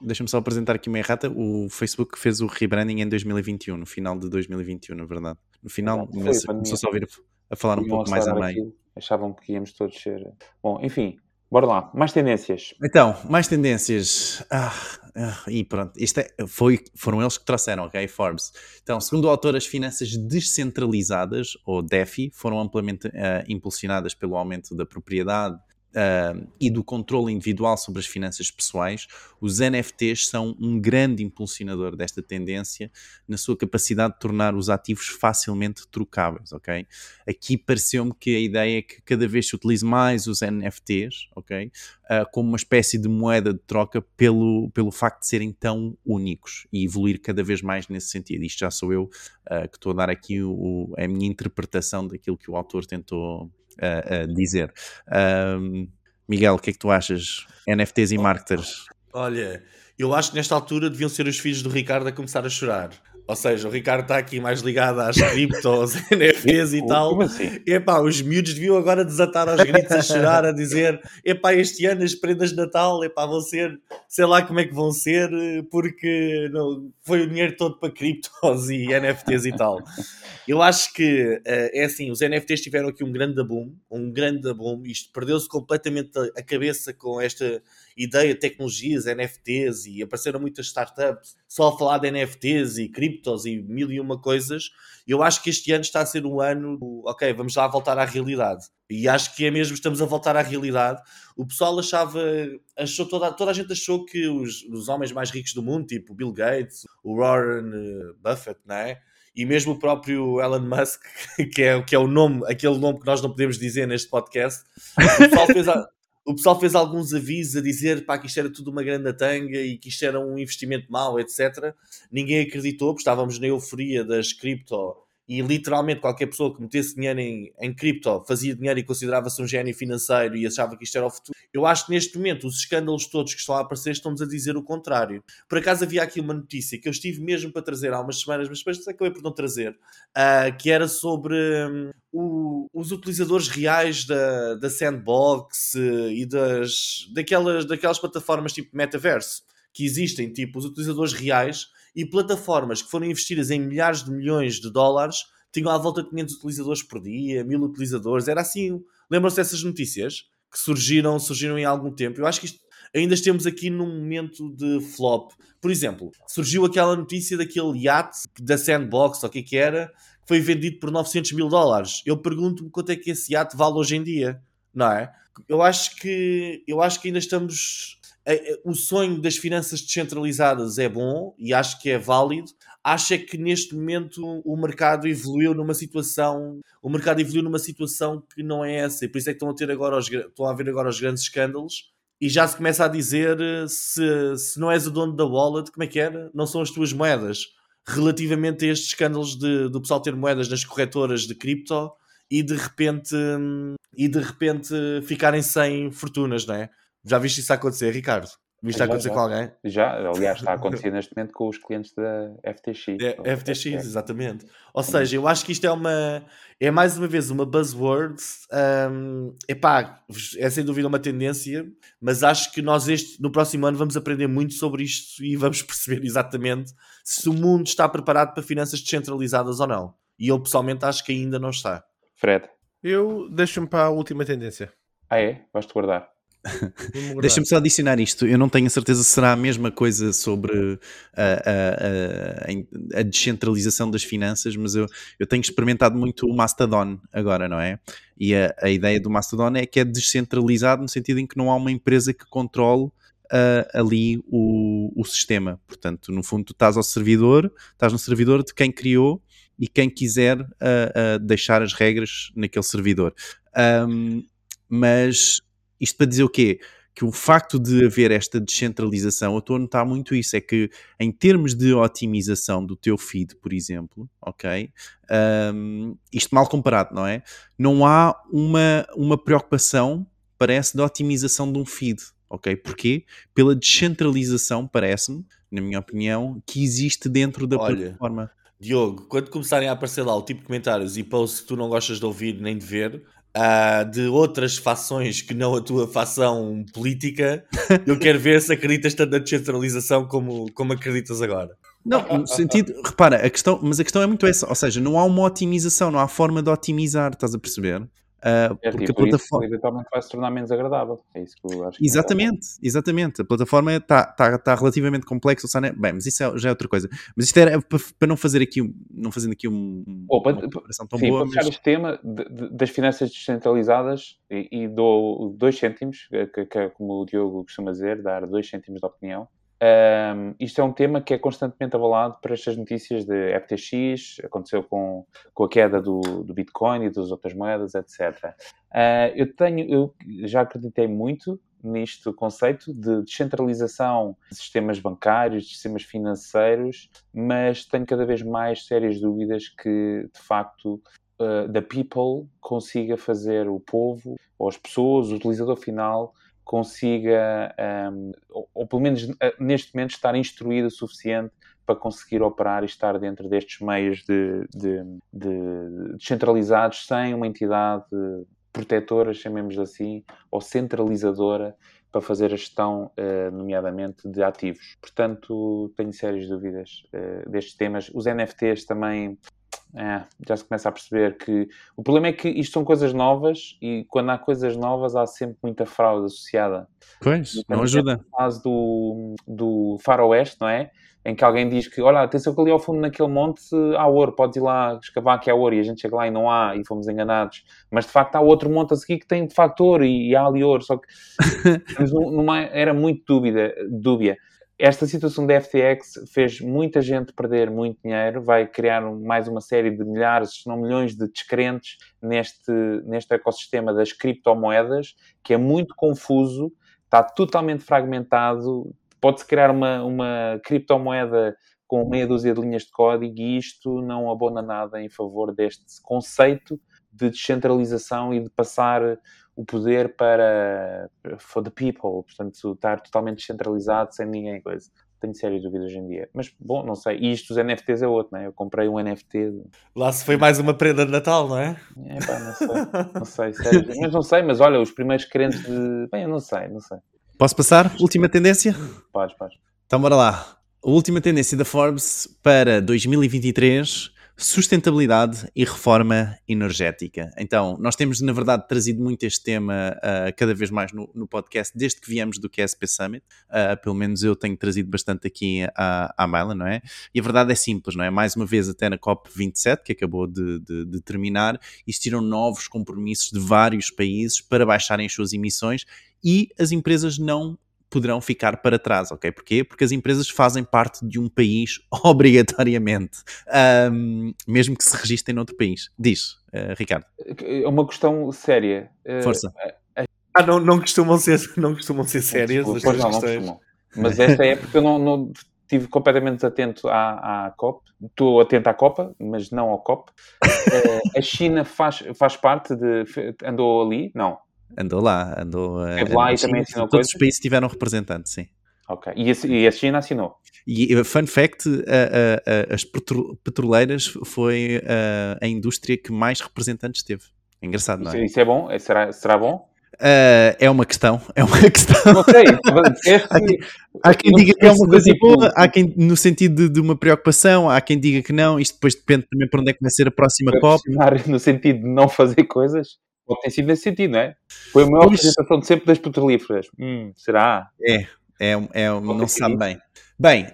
deixa só apresentar aqui uma errata. O Facebook fez o rebranding em 2021, no final de 2021, na verdade. No final, mas começou só a ouvir a falar um pouco mais a meio. Achavam que íamos todos ser. Bom, enfim, Bora lá, mais tendências. Então, mais tendências. Ah, ah, e pronto, isto é, foi, foram eles que trouxeram, ok? Forbes. Então, segundo o autor, as finanças descentralizadas, ou DeFi, foram amplamente uh, impulsionadas pelo aumento da propriedade, uh, e do controle individual sobre as finanças pessoais, os NFTs são um grande impulsionador desta tendência na sua capacidade de tornar os ativos facilmente trocáveis, ok? Aqui pareceu-me que a ideia é que cada vez se utilize mais os NFTs, ok? Uh, como uma espécie de moeda de troca pelo, pelo facto de serem tão únicos e evoluir cada vez mais nesse sentido. Isto já sou eu uh, que estou a dar aqui o, a minha interpretação daquilo que o autor tentou a, dizer. Um, Miguel, o que é que tu achas? NFTs e marketers? Olha, eu acho que nesta altura deviam ser os filhos do Ricardo a começar a chorar. Ou seja, o Ricardo está aqui mais ligado às criptos, NFTs e tal. Como assim? Epá, os miúdos deviam agora desatar aos gritos a chorar, a dizer: Epá, este ano as prendas de Natal, epá, vão ser, sei lá como é que vão ser, porque não, foi o dinheiro todo para criptos e NFTs e tal. Eu acho que é assim: os NFTs tiveram aqui um grande boom, um grande boom. Isto perdeu-se completamente a cabeça com esta ideia de tecnologias, NFTs e apareceram muitas startups só a falar de NFTs e criptos e mil e uma coisas. Eu acho que este ano está a ser um ano, ok, vamos lá voltar à realidade. E acho que é mesmo, estamos a voltar à realidade. O pessoal achava, achou toda, toda a gente achou que os, os homens mais ricos do mundo, tipo Bill Gates, o Warren eh, Buffett, não é? e mesmo o próprio Elon Musk, que é, que é o nome, aquele nome que nós não podemos dizer neste podcast, o pessoal fez, a, o pessoal fez alguns avisos a dizer pá, que isto era tudo uma grande tanga e que isto era um investimento mau, etc. Ninguém acreditou, porque estávamos na euforia das cripto e literalmente qualquer pessoa que metesse dinheiro em, em cripto fazia dinheiro e considerava-se um gênio financeiro e achava que isto era o futuro. Eu acho que neste momento os escândalos todos que estão a aparecer estão-nos a dizer o contrário. Por acaso havia aqui uma notícia que eu estive mesmo para trazer há umas semanas, mas depois acabei por não trazer, uh, que era sobre um, o, os utilizadores reais da, da Sandbox uh, e das, daquelas, daquelas plataformas tipo Metaverse que existem, tipo os utilizadores reais e plataformas que foram investidas em milhares de milhões de dólares tinham à volta de 500 utilizadores por dia, 1000 utilizadores, era assim. Lembram-se dessas notícias que surgiram, surgiram em algum tempo? Eu acho que isto, ainda estamos aqui num momento de flop. Por exemplo, surgiu aquela notícia daquele iate da Sandbox, ou o que é que era, que foi vendido por 900 mil dólares. Eu pergunto-me quanto é que esse iate vale hoje em dia, não é? Eu acho que, eu acho que ainda estamos o sonho das finanças descentralizadas é bom e acho que é válido. Acho é que neste momento o mercado evoluiu numa situação, o mercado evoluiu numa situação que não é essa, e por isso é que estão a ter agora os, estão a ver agora os grandes escândalos e já se começa a dizer se, se não és o dono da wallet, como é que era? Não são as tuas moedas. Relativamente a estes escândalos de, do pessoal ter moedas nas corretoras de cripto e de repente e de repente ficarem sem fortunas, não é? Já viste isso acontecer, Ricardo? Viste já, acontecer já. com alguém? Já, aliás, está a acontecer neste momento com os clientes da FTX. É, FTX, é. exatamente. Ou seja, eu acho que isto é uma. É mais uma vez uma buzzword. Um, epá, é sem dúvida uma tendência, mas acho que nós este, no próximo ano vamos aprender muito sobre isto e vamos perceber exatamente se o mundo está preparado para finanças descentralizadas ou não. E eu pessoalmente acho que ainda não está. Fred. Eu deixo-me para a última tendência. Ah, é? Vais-te guardar. Deixa-me só adicionar isto. Eu não tenho a certeza se será a mesma coisa sobre a, a, a, a, descentralização das finanças, mas eu, eu tenho experimentado muito o Mastodon agora, não é? E a, ideia do Mastodon é que é descentralizado no sentido em que não há uma empresa que controle uh, ali o, o sistema. Portanto, no fundo, tu estás ao servidor, estás no servidor de quem criou e quem quiser uh, uh, deixar as regras naquele servidor. Um, mas isto para dizer o quê? Que o facto de haver esta descentralização, eu estou a notar muito isso, é que em termos de otimização do teu feed, por exemplo, ok? Um, isto mal comparado, não é? Não há uma, uma preocupação, parece, de otimização de um feed, ok? Porquê? Pela descentralização, parece-me, na minha opinião, que existe dentro da Olha, plataforma. Diogo, quando começarem a aparecer lá o tipo de comentários e posts que tu não gostas de ouvir nem de ver, uh, de outras fações que não a tua fação política, eu quero ver se acreditas tanto na descentralização como, como acreditas agora. Não, no sentido, repara, a questão, mas a questão é muito essa, ou seja, não há uma otimização, não há forma de otimizar, estás a perceber? Uh, é, porque a plataforma eventualmente vai se tornar menos agradável. É isso que eu acho. Que exatamente, é exatamente. A plataforma está tá, tá relativamente complexa. Bem, mas isso é, já é outra coisa. Mas isto era para, para não fazer aqui, não fazendo aqui um, oh, uma comparação tão sim, boa. Para mas... este tema de, de, das finanças descentralizadas e, e dou dois cêntimos, que, que, é como o Diogo costuma dizer, dar dois cêntimos de opinião. Um, isto é um tema que é constantemente avalado por estas notícias de FTX, aconteceu com, com a queda do, do Bitcoin e das outras moedas, etc. Uh, ah, eu tenho, eu já acreditei muito nisto conceito de descentralização de sistemas bancários, de sistemas financeiros, mas tenho cada vez mais sérias dúvidas que, de facto, uh, the people consiga fazer o povo, ou as pessoas, o utilizador final, consiga, um, ou, ou, pelo menos eh, neste momento, estar instruído o suficiente para conseguir operar e estar dentro destes meios de, de, de descentralizados sem uma entidade protetora, chamemos assim, ou centralizadora para fazer a gestão, uh, nomeadamente, de ativos. Portanto, tenho sérias dúvidas uh, destes temas. Os NFTs também é, já se começa a perceber que o problema é que isto são coisas novas e quando há coisas novas há sempre muita fraude associada. Pois, então, não ajuda. No caso do, do faroeste, não é? Em que alguém diz que, olha, atenção que ali ao fundo naquele monte há ouro, podes ir lá escavar que há ouro e a gente chega lá e não há e fomos enganados. Mas de facto há outro monte a seguir que tem de facto ouro e, e há ali ouro, só que numa, era muito dúbida, dúbia esta situação da FTX fez muita gente perder muito dinheiro, vai criar mais uma série de milhares, se não milhões de descrentes neste, neste ecossistema das criptomoedas, que é muito confuso, está totalmente fragmentado, pode-se criar uma, uma criptomoeda com meia dúzia de linhas de código e isto não abona nada em favor deste conceito de descentralização e de passar o poder para for the people, portanto, estar totalmente descentralizado, sem ninguém coisa. Tenho sérias dúvidas hoje em dia. Mas, bom, não sei. E isto dos NFTs é outro, não é? Eu comprei um NFT. Lá se foi mais uma prenda de Natal, não é? É pá, não sei. Não sei, sério. Mas não sei, mas olha, os primeiros crentes de... Bem, eu não sei, não sei. Posso passar? Última tendência? Podes, podes. Então, bora lá. A última tendência da Forbes para 2023 sustentabilidade e reforma energética. Então, nós temos, na verdade, trazido muito este tema uh, cada vez mais no, no, podcast, desde que viemos do QSP Summit. Uh, pelo menos eu tenho trazido bastante aqui à, à Myla, não é? E a verdade é simples, não é? Mais uma vez, até na COP27, que acabou de, de, de terminar, existiram novos compromissos de vários países para baixarem as suas emissões e as empresas não poderão ficar para trás, ok? Porquê? Porque as empresas fazem parte de um país obrigatoriamente, um, mesmo que se registrem noutro país. Diz, uh, Ricardo. É uma questão séria. Uh, Força. Uh, ah, não, não, costumam ser, não costumam ser sérias as não, não costumam. Mas esta é porque eu não, não estive completamente atento à, à COP. Estou atento à Copa, mas não ao COP. a China faz, faz parte de... Andou ali? Não. Andou lá, andou. Esteve lá e também assinou Todos os países tiveram representantes, sim. Ok. E a, e a China assinou? E, fun fact, a, a, as petroleiras foi a, a, indústria que mais representantes teve. É engraçado, não é? Isso, é bom? É, será, será bom? Uh, é uma questão, é uma questão. Não sei, há, quem, há quem diga que é uma coisa tipo boa, há quem no sentido de, de, uma preocupação, há quem diga que não, isto depois depende também para onde é que vai ser a próxima COP. No sentido de não fazer coisas? Pode ter sido nesse sentido, não é? Foi a maior pois... apresentação de sempre das petrolíferas. Hum, será? É, é, é não se sabe bem. Bem,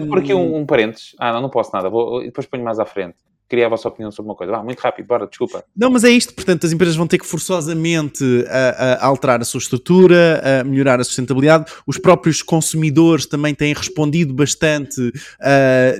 um... por aqui um, um parênteses. Ah, não, não posso nada. Vou, depois ponho mais à frente queria a vossa opinião sobre uma coisa. Ah, muito rápido, bora, desculpa. Não, mas é isto, portanto, as empresas vão ter que forçosamente a, a alterar a sua estrutura, a melhorar a sustentabilidade. Os próprios consumidores também têm respondido bastante uh,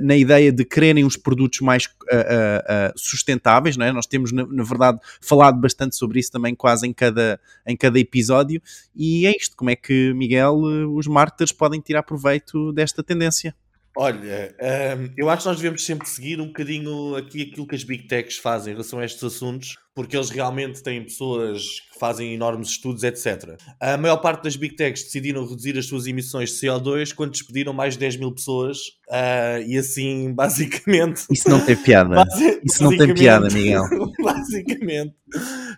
na ideia de quererem os produtos mais uh, uh, sustentáveis, não é? Nós temos, na, na, verdade, falado bastante sobre isso também quase em cada, em cada episódio. E é isto, como é que, Miguel, os marketers podem tirar proveito desta tendência? Olha, um, eu acho que nós devemos sempre seguir um bocadinho aqui aquilo que as Big Techs fazem em relação a estes assuntos, porque eles realmente têm pessoas que fazem enormes estudos, etc. A maior parte das Big Techs decidiram reduzir as suas emissões de CO2 quando despediram mais de 10 mil pessoas uh, e assim, basicamente... Isso não tem piada. Basi Isso não tem piada, Miguel. Basicamente,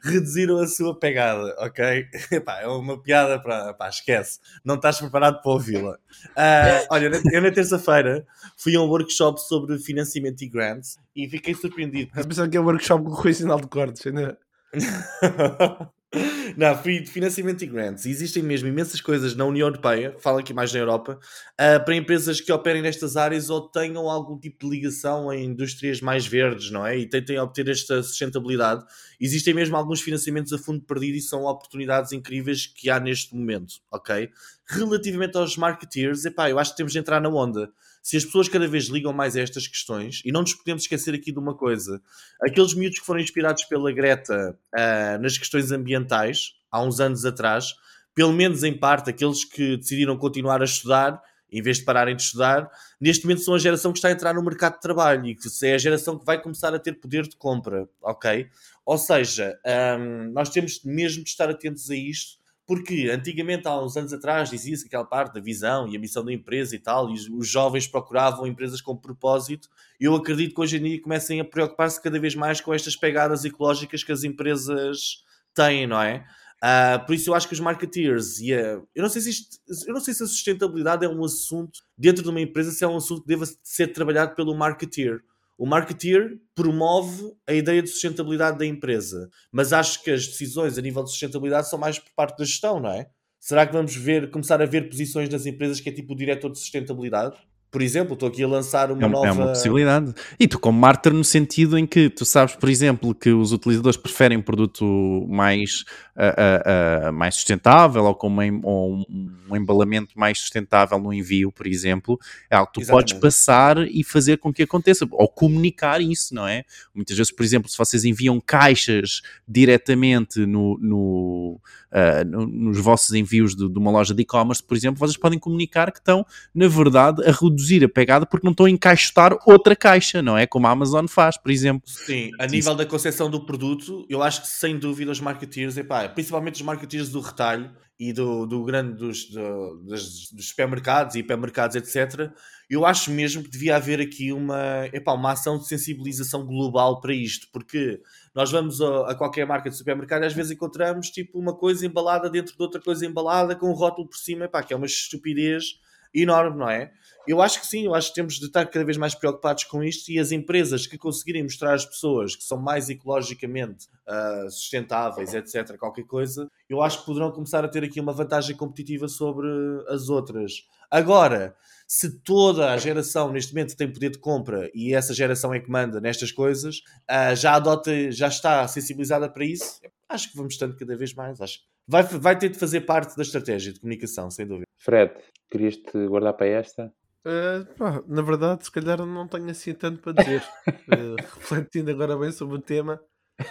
reduziram a sua pegada, ok? Epá, é uma piada para... Pá, esquece. Não estás preparado para ouvi-la. Uh, olha, eu na terça-feira fui a um workshop sobre financiamento e grants e fiquei surpreendido. A pensar que é um workshop com o sinal de cortes, ainda. Não, financiamento e grants. Existem mesmo imensas coisas na União Europeia, falo aqui mais na Europa, uh, para empresas que operem nestas áreas ou tenham algum tipo de ligação a indústrias mais verdes, não é? E tentem obter esta sustentabilidade. Existem mesmo alguns financiamentos a fundo perdido e são oportunidades incríveis que há neste momento, ok? Relativamente aos marketeers, epá, eu acho que temos de entrar na onda se as pessoas cada vez ligam mais a estas questões, e não nos podemos esquecer aqui de uma coisa: aqueles miúdos que foram inspirados pela Greta uh, nas questões ambientais, há uns anos atrás, pelo menos em parte, aqueles que decidiram continuar a estudar, em vez de pararem de estudar, neste momento são a geração que está a entrar no mercado de trabalho e que é a geração que vai começar a ter poder de compra, ok? Ou seja, um, nós temos mesmo de estar atentos a isto Porque antigamente, há uns anos atrás, dizia-se aquela parte da visão e a missão da empresa e tal, e os jovens procuravam empresas com propósito. Eu acredito que hoje em dia comecem a preocupar-se cada vez mais com estas pegadas ecológicas que as empresas têm, não é? Uh, por isso eu acho que os marketeers e a, eu não sei se isto, eu não sei se a sustentabilidade é um assunto dentro de uma empresa se é um assunto que deva ser trabalhado pelo marketeer. O marketeer promove a ideia de sustentabilidade da empresa, mas acho que as decisões a nível de sustentabilidade são mais por parte da gestão, não é? Será que vamos ver, começar a ver posições das empresas que é tipo o diretor de sustentabilidade? Por exemplo, estou aqui a lançar uma é, nova. É uma possibilidade. E tu, como marketer, no sentido em que tu sabes, por exemplo, que os utilizadores preferem um produto mais, uh, uh, uh, mais sustentável ou com uma, ou um, um, embalamento mais sustentável no envio, por exemplo, é algo que tu Exatamente. podes passar e fazer com que aconteça, ou comunicar isso, não é? Muitas vezes, por exemplo, se vocês enviam caixas diretamente no, no, no nos vossos envios de, de uma loja de e-commerce, por exemplo, vocês podem comunicar que estão, na verdade, a reduzir reduzir a pegada porque não estão a encaixotar outra caixa, não é? Como a Amazon faz, por exemplo. Sim, a nível da concepção do produto, eu acho que sem dúvida os marketeers, epá, principalmente os marketeers do retalho e do, do grande dos, do, dos, dos supermercados e hipermercados, etc., eu acho mesmo que devia haver aqui uma, epá, uma ação de sensibilização global para isto, porque nós vamos a, a, qualquer marca de supermercado e às vezes encontramos tipo uma coisa embalada dentro de outra coisa embalada com um rótulo por cima, epá, que é uma estupidez enorme, não é? Eu acho que sim, eu acho que temos de estar cada vez mais preocupados com isto e as empresas que conseguirem mostrar às pessoas que são mais ecologicamente uh, sustentáveis, etc., qualquer coisa, eu acho que poderão começar a ter aqui uma vantagem competitiva sobre as outras. Agora, se toda a geração neste momento tem poder de compra e essa geração é que manda nestas coisas, uh, já adota, já está sensibilizada para isso, acho que vamos estando cada vez mais. Acho vai, vai ter de fazer parte da estratégia de comunicação, sem dúvida. Fred, querias-te guardar para esta? Uh, pá, na verdade, se calhar não tenho assim tanto para dizer. uh, refletindo agora bem sobre o tema,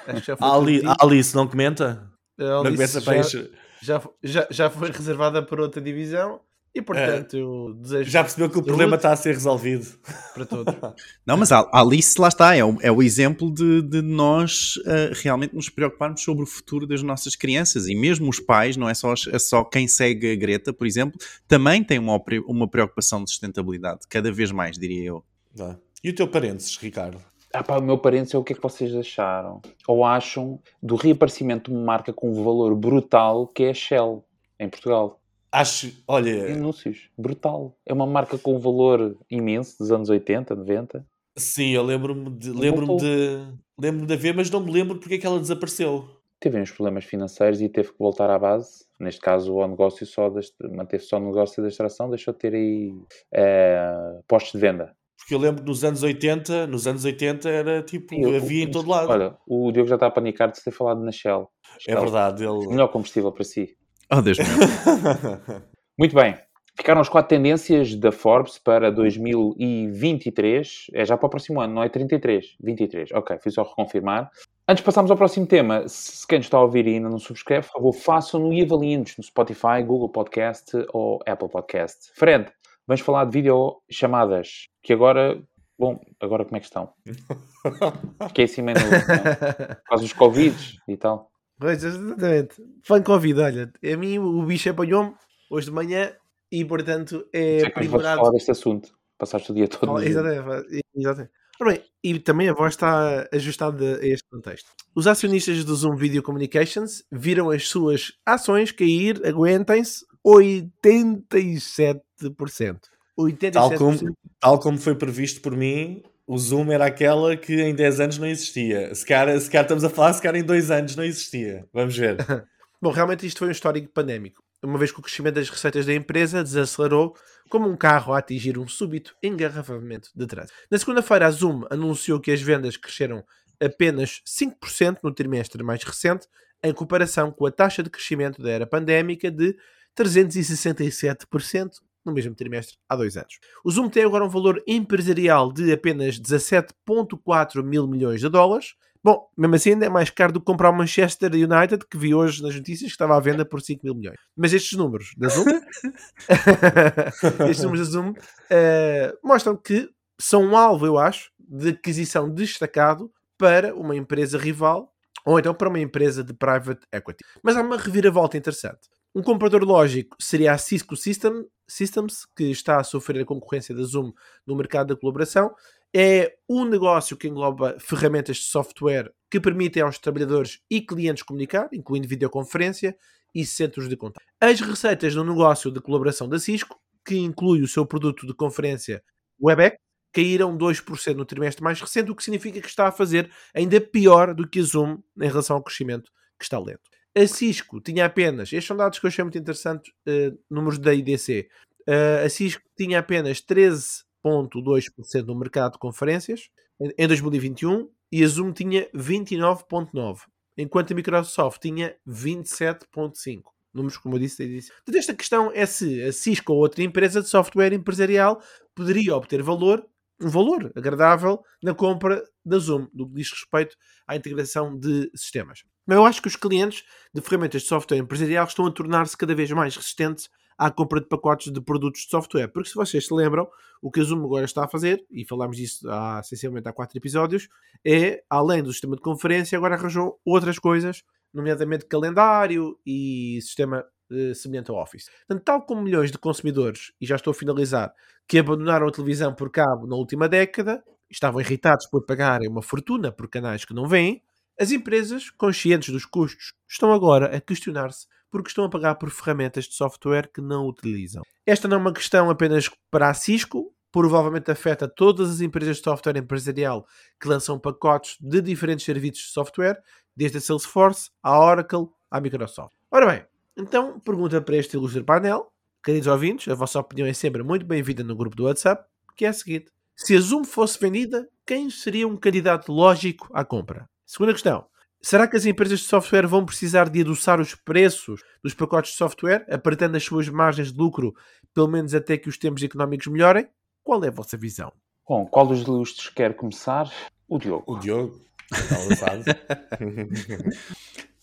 acho que já foi. Ali, Alice não comenta? Uh, Alice não começa já, já, já, já foi reservada para outra divisão e portanto, é. eu desejo. Já percebeu que o problema está a ser resolvido. Para todos. Não, mas a Alice, lá está, é o, é o exemplo de, de nós uh, realmente nos preocuparmos sobre o futuro das nossas crianças e mesmo os pais, não é só, é só quem segue a Greta, por exemplo, também tem uma, uma preocupação de sustentabilidade, cada vez mais, diria eu. Ah. E o teu parentes, Ricardo? Ah pá, o meu parentes é o que é que vocês acharam? Ou acham do reaparecimento de uma marca com um valor brutal que é a Shell, em Portugal? Acho, olha. Anúncios, brutal. É uma marca com um valor imenso dos anos 80, 90. Sim, eu lembro-me de, lembro de, lembro de ver, mas não me lembro porque é que ela desapareceu. Teve uns problemas financeiros e teve que voltar à base. Neste caso, o negócio só manteve só o negócio da extração, deixou de ter aí é, postos de venda. Porque eu lembro que nos anos 80, nos anos 80 era tipo, Sim, havia em todo lado. Olha, o Diogo já está a panicar de ter falado na Shell. Shell. É verdade. Ele... Melhor combustível para si. Oh, Deus meu. Muito bem. Ficaram as quatro tendências da Forbes para 2023. É já para o próximo ano, não é 33? 23. Ok, fui só reconfirmar. Antes de passarmos ao próximo tema, se quem está a ouvir e ainda não subscreve, por favor, façam-no e avaliem-nos no Spotify, Google Podcast ou Apple Podcast. Fred, vamos falar de videochamadas, que agora... Bom, agora como é que estão? Fiquei assim meio no... Por causa dos Covid e tal. Pois, exatamente. Fã Covid, olha, a mim o bicho apanhou-me hoje de manhã e, portanto, é Sei aprimorado. falar deste assunto. Passaste o dia todo. Oh, exatamente. exatamente. Ora bem, e também a voz está ajustada a este contexto. Os acionistas do Zoom Video Communications viram as suas ações cair, aguentem-se, 87%. 87%. Tal como, tal como foi previsto por mim, o Zoom era aquela que em 10 anos não existia. Se calhar, se calhar estamos a falar, se calhar em 2 anos não existia. Vamos ver. Bom, realmente isto foi um histórico pandémico, uma vez que o crescimento das receitas da empresa desacelerou como um carro a atingir um súbito engarrafamento de trânsito. Na segunda-feira, a Zoom anunciou que as vendas cresceram apenas 5% no trimestre mais recente, em comparação com a taxa de crescimento da era pandémica de 367% no mesmo trimestre há dois anos. O Zoom tem agora um valor empresarial de apenas 17,4 mil milhões de dólares. Bom, mesmo assim ainda é mais caro do que comprar o Manchester United, que vi hoje nas notícias que estava à venda por 5 mil milhões. Mas estes números da Zoom, estes números da Zoom uh, mostram que são um alvo, eu acho, de aquisição destacado para uma empresa rival ou então para uma empresa de private equity. Mas há uma reviravolta interessante. Um comprador lógico seria a Cisco System, Systems, que está a sofrer a concorrência da Zoom no mercado da colaboração. É um negócio que engloba ferramentas de software que permitem aos trabalhadores e clientes comunicar, incluindo videoconferência e centros de contato. As receitas no negócio de colaboração da Cisco, que inclui o seu produto de conferência Webex, caíram 2% no trimestre mais recente, o que significa que está a fazer ainda pior do que a Zoom em relação ao crescimento que está lento. A Cisco tinha apenas, estes são dados que eu achei muito interessantes, uh, números da IDC. Uh, eh, a Cisco tinha apenas 13,2% no mercado de conferências em 2021 e a Zoom tinha 29,9%, enquanto a Microsoft tinha 27,5%. Números, como eu disse, da IDC. Portanto, esta questão é se a Cisco ou outra empresa de software empresarial poderia obter valor um valor agradável na compra da Zoom, do que diz respeito à integração de sistemas. Mas eu acho que os clientes de ferramentas de software empresarial estão a tornar-se cada vez mais resistentes à compra de pacotes de produtos de software. Porque se vocês se lembram, o que a Zoom agora está a fazer, e falámos disso há, essencialmente há quatro episódios, é, além do sistema de conferência, agora arranjou outras coisas, nomeadamente calendário e sistema eh, semelhante ao Office. Portanto, tal como milhões de consumidores, e já estou a finalizar, que abandonaram a televisão por cabo na última década, estavam irritados por pagarem uma fortuna por canais que não vêm, as empresas, conscientes dos custos, estão agora a questionar-se porque estão a pagar por ferramentas de software que não utilizam. Esta não é uma questão apenas para a Cisco, provavelmente afeta todas as empresas de software empresarial que lançam pacotes de diferentes serviços de software, desde a Salesforce, à Oracle, à Microsoft. Ora bem, então, pergunta para este ilustre painel, queridos ouvintes, a vossa opinião é sempre muito bem-vinda no grupo do WhatsApp, que é a seguinte: se a Zoom fosse vendida, quem seria um candidato lógico à compra? Segunda questão: será que as empresas de software vão precisar de adoçar os preços dos pacotes de software, apertando as suas margens de lucro, pelo menos até que os tempos económicos melhorem? Qual é a vossa visão? Bom, qual dos ilustres quer começar? O Diogo. O Diogo.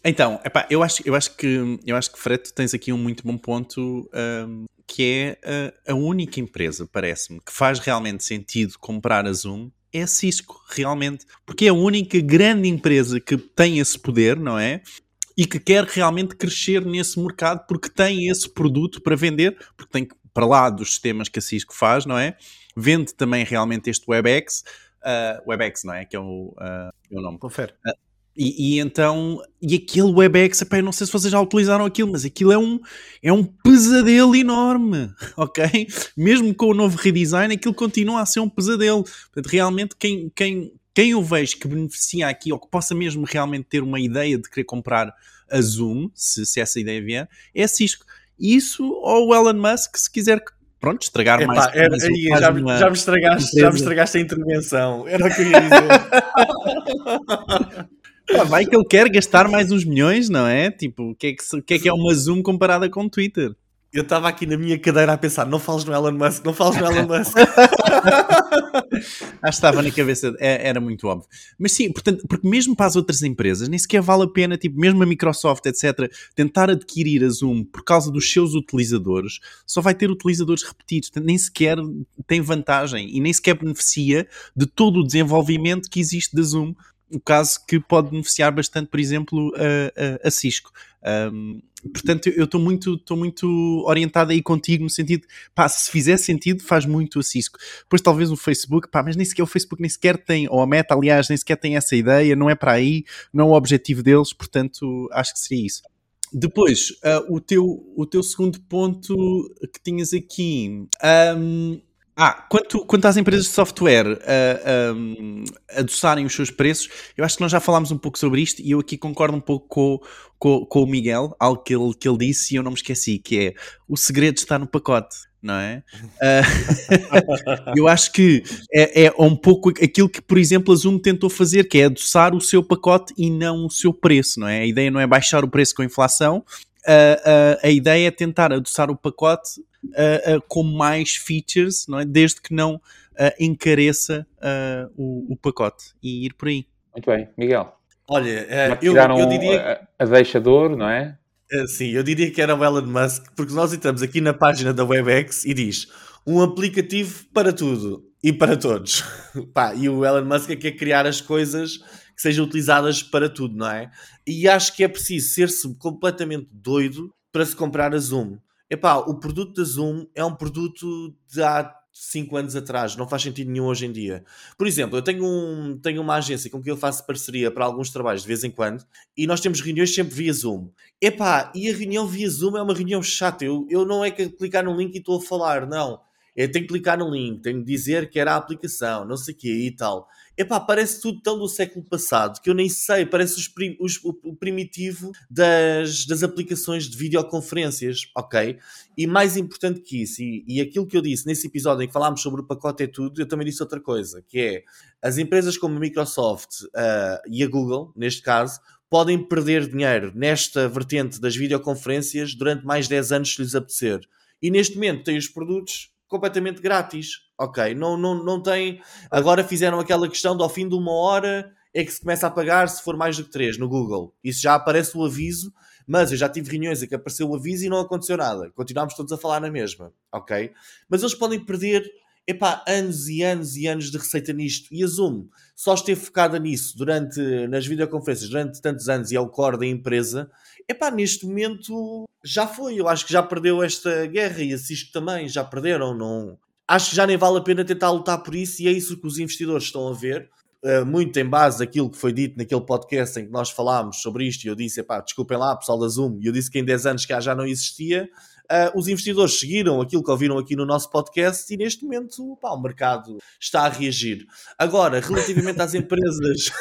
Então, epá, eu, acho, eu, acho que, eu acho que, Fred, tu tens aqui um muito bom ponto, um, que é a, a única empresa, parece-me, que faz realmente sentido comprar a Zoom é a Cisco, realmente. Porque é a única grande empresa que tem esse poder, não é? E que quer realmente crescer nesse mercado porque tem esse produto para vender, porque tem para lá dos sistemas que a Cisco faz, não é? Vende também realmente este WebEx, uh, WebEx, não é? Que é o, uh, é o nome. Confere. Uh, e, e, então, e aquele WebEx, epá, não sei se vocês já utilizaram aquilo, mas aquilo é um, é um pesadelo enorme, ok? Mesmo com o novo redesign, aquilo continua a ser um pesadelo. Portanto, realmente, quem, quem, quem eu vejo que beneficia aqui, ou que possa mesmo realmente ter uma ideia de querer comprar a Zoom, se, se essa ideia vier, é a Cisco. Isso ou o Elon Musk, se quiser pronto, estragar Epá, mais. Era, mais aí, já, uma, já, me estragaste, já me estragaste a intervenção. Era o que eu ia dizer. Ah, vai que ele quer gastar mais uns milhões, não é? Tipo, o que é que, que, é, que é uma Zoom comparada com o Twitter? Eu estava aqui na minha cadeira a pensar, não fales no Elon Musk, não fales no Elon Musk. Acho que estava na cabeça, é, era muito óbvio. Mas sim, portanto, porque mesmo para as outras empresas, nem sequer vale a pena, tipo, mesmo a Microsoft, etc., tentar adquirir a Zoom por causa dos seus utilizadores, só vai ter utilizadores repetidos, nem sequer tem vantagem e nem sequer beneficia de todo o desenvolvimento que existe da Zoom o caso que pode beneficiar bastante, por exemplo, a, a, a Cisco. Um, portanto, eu estou muito, estou muito orientado aí contigo no sentido, pá, se fizer sentido, faz muito a Cisco. Depois, talvez o Facebook, pá, mas nem sequer o Facebook nem sequer tem, ou a Meta, aliás, nem sequer tem essa ideia, não é para aí, não é o objetivo deles, portanto, acho que seria isso. Depois, uh, o, teu, o teu segundo ponto que tinhas aqui. Um, ah, quanto, quanto às empresas de software uh, um, adoçarem os seus preços, eu acho que nós já falámos um pouco sobre isto e eu aqui concordo um pouco com, com, com o Miguel, algo que ele, que ele disse e eu não me esqueci, que é o segredo está no pacote, não é? Uh, eu acho que é, é um pouco aquilo que, por exemplo, a Zoom tentou fazer, que é adoçar o seu pacote e não o seu preço, não é? A ideia não é baixar o preço com a inflação, Uh, uh, a ideia é tentar adoçar o pacote uh, uh, com mais features, não é? desde que não uh, encareça o, o, pacote e ir por aí. Muito bem, Miguel. Olha, eu, eu, diria. A, a deixador, não é? sim, eu diria que era o Elon Musk, porque nós entramos aqui na página da WebEx e diz um aplicativo para tudo e para todos. Pá, e o Elon Musk é quer criar as coisas que sejam utilizadas para tudo, não é? E acho que é preciso ser-se completamente doido para se comprar a Zoom. Epá, o produto da Zoom é um produto de há 5 anos atrás, não faz sentido nenhum hoje em dia. Por exemplo, eu tenho, um, tenho uma agência com que eu faço parceria para alguns trabalhos de vez em quando e nós temos reuniões sempre via Zoom. Epá, e a reunião via Zoom é uma reunião chata. Eu, eu não é que clicar no link e estou a falar, não. Eu tenho que clicar no link, tenho que dizer que era a aplicação, não sei o quê e tal. Epá, parece tudo tão do século passado que eu nem sei, parece os, os, o primitivo das, das aplicações de videoconferências, ok? E mais importante que isso, e, e aquilo que eu disse nesse episódio em que falámos sobre o pacote é tudo, eu também disse outra coisa, que é as empresas como a Microsoft uh, e a Google, neste caso, podem perder dinheiro nesta vertente das videoconferências durante mais 10 anos se lhes apetecer. E neste momento têm os produtos completamente grátis. Ok, não, não, não tem. Agora fizeram aquela questão de ao fim de uma hora é que se começa a pagar se for mais do que 3 no Google. Isso já aparece o aviso, mas eu já tive reuniões em que apareceu o aviso e não aconteceu nada. Continuámos todos a falar na mesma, ok? Mas eles podem perder epá, anos e anos e anos de receita nisto. E a Zoom só esteve focada nisso durante, nas videoconferências durante tantos anos e é o core da empresa. Epá, neste momento já foi. Eu acho que já perdeu esta guerra e a Cisco também já perderam. Não... Acho que já nem vale a pena tentar lutar por isso e é isso que os investidores estão a ver. Uh, muito em base daquilo que foi dito naquele podcast em que nós falámos sobre isto e eu disse, epá, desculpem lá pessoal da Zoom, e eu disse que em 10 anos que já não existia, uh, os investidores seguiram aquilo que ouviram aqui no nosso podcast e neste momento pá, o mercado está a reagir. Agora, relativamente às empresas.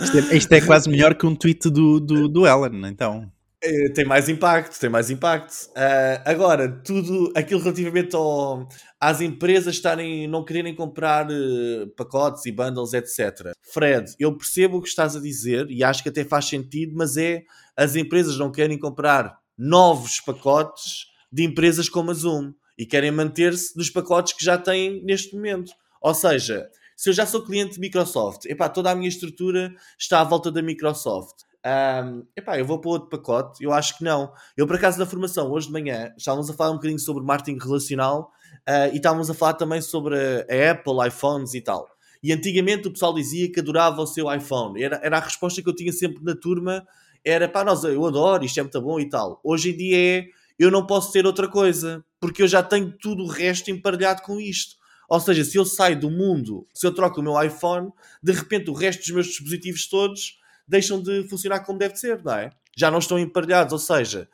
isto, é, isto, é, quase melhor que um tweet do, do, do Ellen, então. É, tem mais impacto, tem mais impacto. Uh, agora, tudo aquilo relativamente ao, às empresas estarem, não quererem comprar uh, pacotes e bundles, etc. Fred, eu percebo o que estás a dizer e acho que até faz sentido, mas é as empresas não querem comprar novos pacotes de empresas como a Zoom e querem manter-se nos pacotes que já têm neste momento. Ou seja, se eu já sou cliente de Microsoft, epá, toda a minha estrutura está à volta da Microsoft. Um, epá, eu vou para outro pacote? Eu acho que não. Eu, por acaso, na formação, hoje de manhã, estávamos a falar um bocadinho sobre marketing relacional uh, e estávamos a falar também sobre a Apple, iPhones e tal. E antigamente o pessoal dizia que adorava o seu iPhone. Era, era a resposta que eu tinha sempre na turma. Era, pá, nós, eu adoro, isto é muito bom e tal. Hoje em dia é eu não posso ter outra coisa, porque eu já tenho tudo o resto emparelhado com isto. Ou seja, se eu saio do mundo, se eu troco o meu iPhone, de repente o resto dos meus dispositivos todos deixam de funcionar como deve ser, não é? Já não estão emparelhados, ou seja,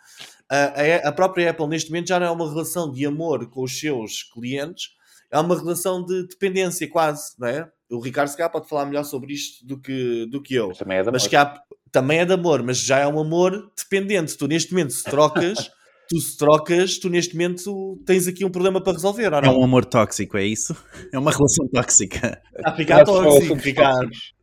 a, a própria Apple neste momento já não é uma relação de amor com os seus clientes, é uma relação de dependência quase, não é? O Ricardo Scá pode falar melhor sobre isto do que, do que eu. Também é de amor. Mas que há, também é de amor, mas já é um amor dependente. Tu neste momento se trocas tu se trocas, tu neste momento tens aqui um problema para resolver, É um amor tóxico, é isso? É uma relação tóxica. Está a ficar tóxico, ficar...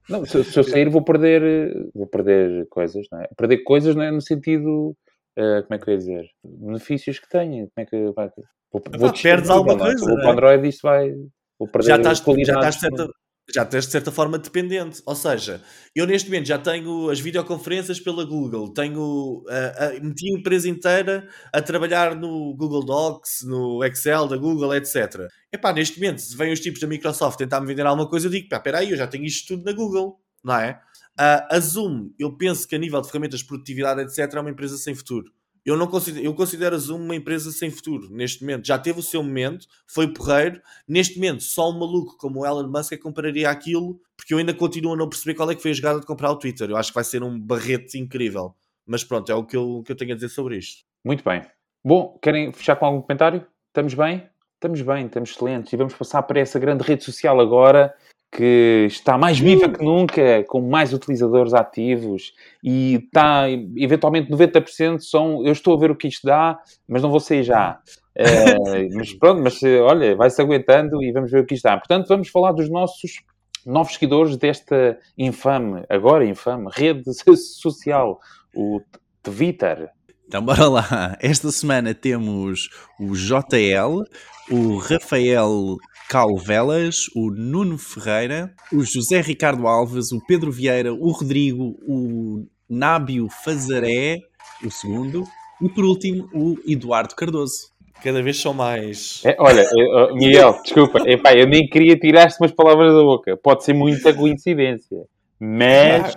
Não, se, se, eu sair vou perder, vou perder coisas, não é? Perder coisas não é no sentido, uh, como é que eu ia dizer, benefícios que tenho, como é que vai... Vou, vou perdes alguma não, coisa, O é? Android isto vai... Vou perder já estás, já estás certa, já estás de certa forma dependente. Ou seja, eu neste momento já tenho as videoconferências pela Google, tenho uh, meti a empresa inteira a trabalhar no Google Docs, no Excel da Google, etc. Epá, neste momento, se vêm os tipos da Microsoft tentar me vender alguma coisa, eu digo, pá, espera aí, eu já tenho isto tudo na Google, não é? Uh, a Zoom, eu penso que a nível de ferramentas de produtividade, etc., é uma empresa sem futuro eu não considero, eu considero a Zoom uma empresa sem futuro neste momento. Já teve o seu momento, foi porreiro. Neste momento, só um maluco como o Elon Musk é compraria aquilo, porque eu ainda continuo a não perceber qual é que foi a jogada de comprar o Twitter. Eu acho que vai ser um barrete incrível. Mas pronto, é o que eu, que eu tenho a dizer sobre isto. Muito bem. Bom, querem fechar com algum comentário? Estamos bem? Estamos bem, estamos excelentes. E vamos passar para essa grande rede social agora que está mais viva que nunca, com mais utilizadores ativos e está, eventualmente, 90% são. Eu estou a ver o que isto dá, mas não vou sair já. Uh, mas pronto, mas olha, vai-se aguentando e vamos ver o que isto dá. Portanto, vamos falar dos nossos novos seguidores desta infame, agora infame, rede social, o Twitter. Então bora lá. Esta semana temos o JL, o Rafael Calvelas, o Nuno Ferreira, o José Ricardo Alves, o Pedro Vieira, o Rodrigo, o Nábio Fazaré, o segundo, e por último o Eduardo Cardoso. Cada vez são mais. É, olha, eu, Miguel, desculpa, epá, eu nem queria tirar-te umas palavras da boca. Pode ser muita coincidência. Mas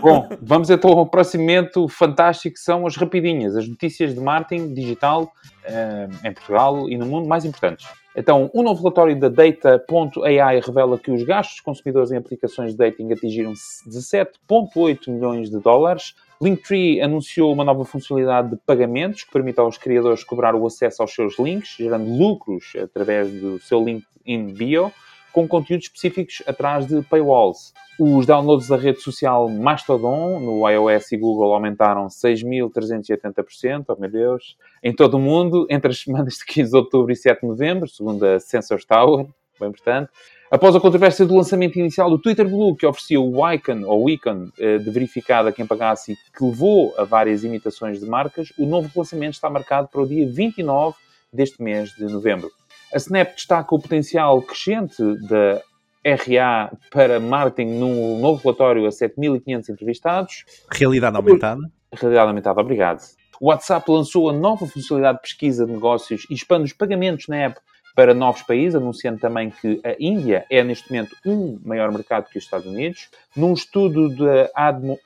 Bom, vamos então ao próximo momento fantástico, que são as rapidinhas, as notícias de marketing digital uh, em Portugal e no mundo mais importantes. Então, um novo relatório da Data.ai revela que os gastos consumidores em aplicações de dating atingiram 17,8 milhões de dólares. Linktree anunciou uma nova funcionalidade de pagamentos que permite aos criadores cobrar o acesso aos seus links, gerando lucros através do seu link in bio com conteúdos específicos atrás de paywalls. Os downloads da rede social Mastodon no iOS e Google aumentaram 6.380%, oh meu Deus, em todo o mundo, entre as semanas de 15 de outubro e 7 de novembro, segundo a Sensors Tower, bem importante. Após a controvérsia do lançamento inicial do Twitter Blue, que oferecia o icon ou icon eh, de verificado a quem pagasse e que levou a várias imitações de marcas, o novo lançamento está marcado para o dia 29 deste mês de novembro. A Snap destaca o potencial crescente da RA para marketing num novo relatório a 7.500 entrevistados. Realidade aumentada. Realidade aumentada, obrigado. O WhatsApp lançou a nova funcionalidade de pesquisa de negócios e expande os pagamentos na app para novos países, anunciando também que a Índia é neste momento um maior mercado que os Estados Unidos. Num estudo da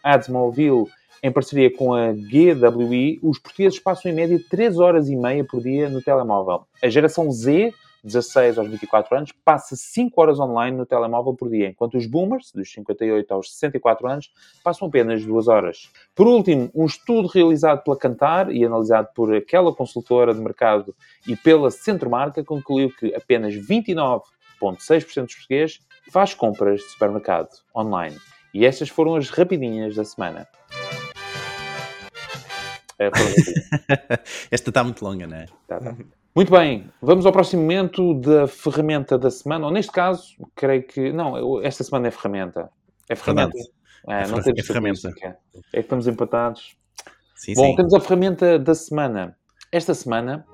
AdsMobile em parceria com a GWI, os portugueses passam em média 3 horas e meia por dia no telemóvel. A geração Z, 16 aos 24 anos, passa 5 horas online no telemóvel por dia, enquanto os boomers, dos 58 aos 64 anos, passam apenas 2 horas. Por último, um estudo realizado pela Cantar e analisado por aquela consultora de mercado e pela Centromarca concluiu que apenas 29,6% dos portugueses faz compras de supermercado online. E estas foram as rapidinhas da semana. É, Esta está muito longa, não é? Tá, tá. Muito bem, vamos ao próximo momento da ferramenta da semana, ou neste caso, creio que. Não, esta semana é ferramenta. É ferramenta. É, não temos é ferramenta. É que estamos empatados. Sim, Bom, sim. temos a ferramenta da semana. Esta semana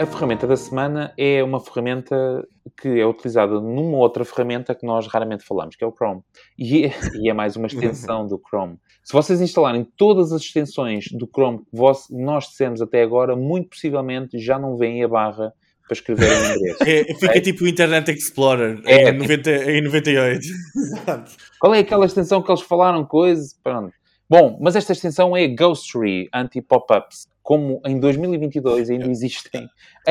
a ferramenta da semana é uma ferramenta que é utilizada numa outra ferramenta que nós raramente falamos, que é o Chrome. E é, e é mais uma extensão do Chrome. Se vocês instalarem todas as extensões do Chrome que nós dissemos até agora, muito possivelmente já não vêm a barra para escrever em inglês. É, fica é. tipo o Internet Explorer é, em, 90, em 98. Qual é aquela extensão que eles falaram? Coisa? Pronto. Bom, mas esta extensão é Ghostery Anti-Pop-Ups. Como em 2022 ainda existem.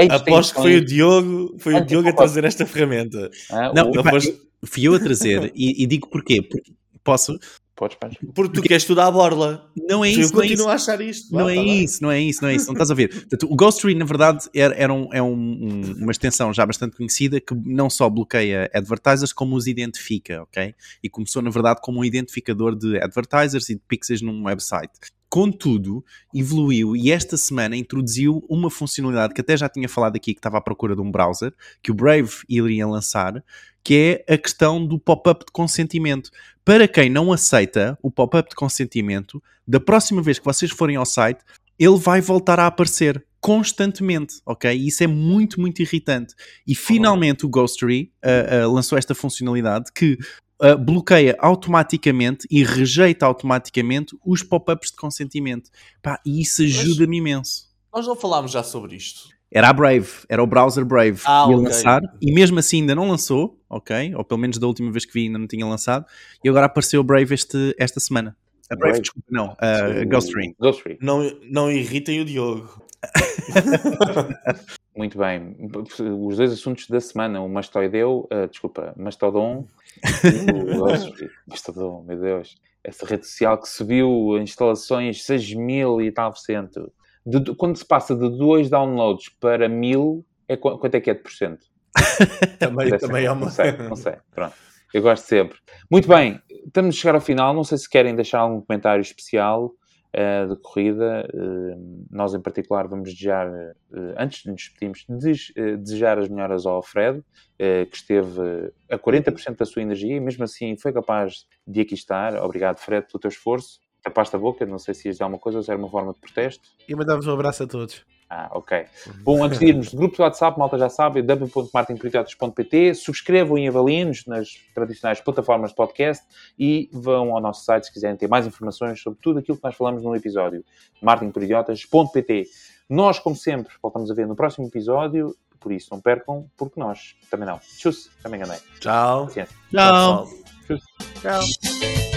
Aposto que foi o Diogo, foi o Diogo a trazer esta ferramenta. Ah, não, o... aposto... fui eu a trazer e, e digo porquê. Porque posso, Podes. Porque tu queres estudar a borla. Não é isso. Eu continuo é a achar isto. Não, é tá isso, não é isso, não é isso. Não estás a ver. Portanto, o Ghostery, na verdade, era, era um, é um, uma extensão já bastante conhecida que não só bloqueia advertisers, como os identifica, ok? E começou, na verdade, como um identificador de advertisers e de pixels num website. Contudo, evoluiu e esta semana introduziu uma funcionalidade que até já tinha falado aqui, que estava à procura de um browser, que o Brave iria lançar, que é a questão do pop-up de consentimento. Para quem não aceita o pop-up de consentimento, da próxima vez que vocês forem ao site, ele vai voltar a aparecer constantemente, ok? E isso é muito, muito irritante. E finalmente o Ghostery uh, uh, lançou esta funcionalidade que uh, bloqueia automaticamente e rejeita automaticamente os pop-ups de consentimento. Pá, e isso ajuda-me imenso. Nós não falámos já sobre isto. Era a Brave, era o browser Brave ah, que ia okay. lançar e mesmo assim ainda não lançou, ok? Ou pelo menos da última vez que vi ainda não tinha lançado e agora apareceu o Brave este, esta semana. A Brave, Brave. desculpa, não, a uh, Ghostring. Ghostring. Não, não irritem o Diogo. Muito bem. Os dois assuntos da semana, o Mastoideu, uh, desculpa, Mastodon e o Ghostring. Mastodon, meu Deus. Essa rede social que subiu instalações 6 mil e tal por cento de, quando se passa de 2 downloads para 1000, é, quanto é que é de porcento? também, também é uma... Não sei, não sei. Pronto. Eu gosto sempre. Muito bem, estamos a chegar ao final. Não sei se querem deixar algum comentário especial uh, de corrida. Uh, nós, em particular, vamos desejar, uh, antes de nos despedirmos, des, desejar as melhoras ao Fred, que esteve a 40% da sua energia e, mesmo assim, foi capaz de aqui estar. Obrigado, Fred, pelo teu esforço tapaste a boca, não sei se ias dizer alguma coisa ou se era uma forma de protesto. E mandavas um abraço a todos. Ah, ok. Bom, antes de irmos, grupo do WhatsApp, malta já sabe, www.martinprioridades.pt, subscrevam e avaliem-nos nas tradicionais plataformas de podcast e vão ao nosso site se quiserem ter mais informações sobre tudo aquilo que nós falamos no episódio, martinperidiotas.pt. Nós, como sempre, voltamos a ver no próximo episódio, por isso não percam, porque nós também não. Tchau, também ganhei. Tchau. Tchau. Tchau. Tchau.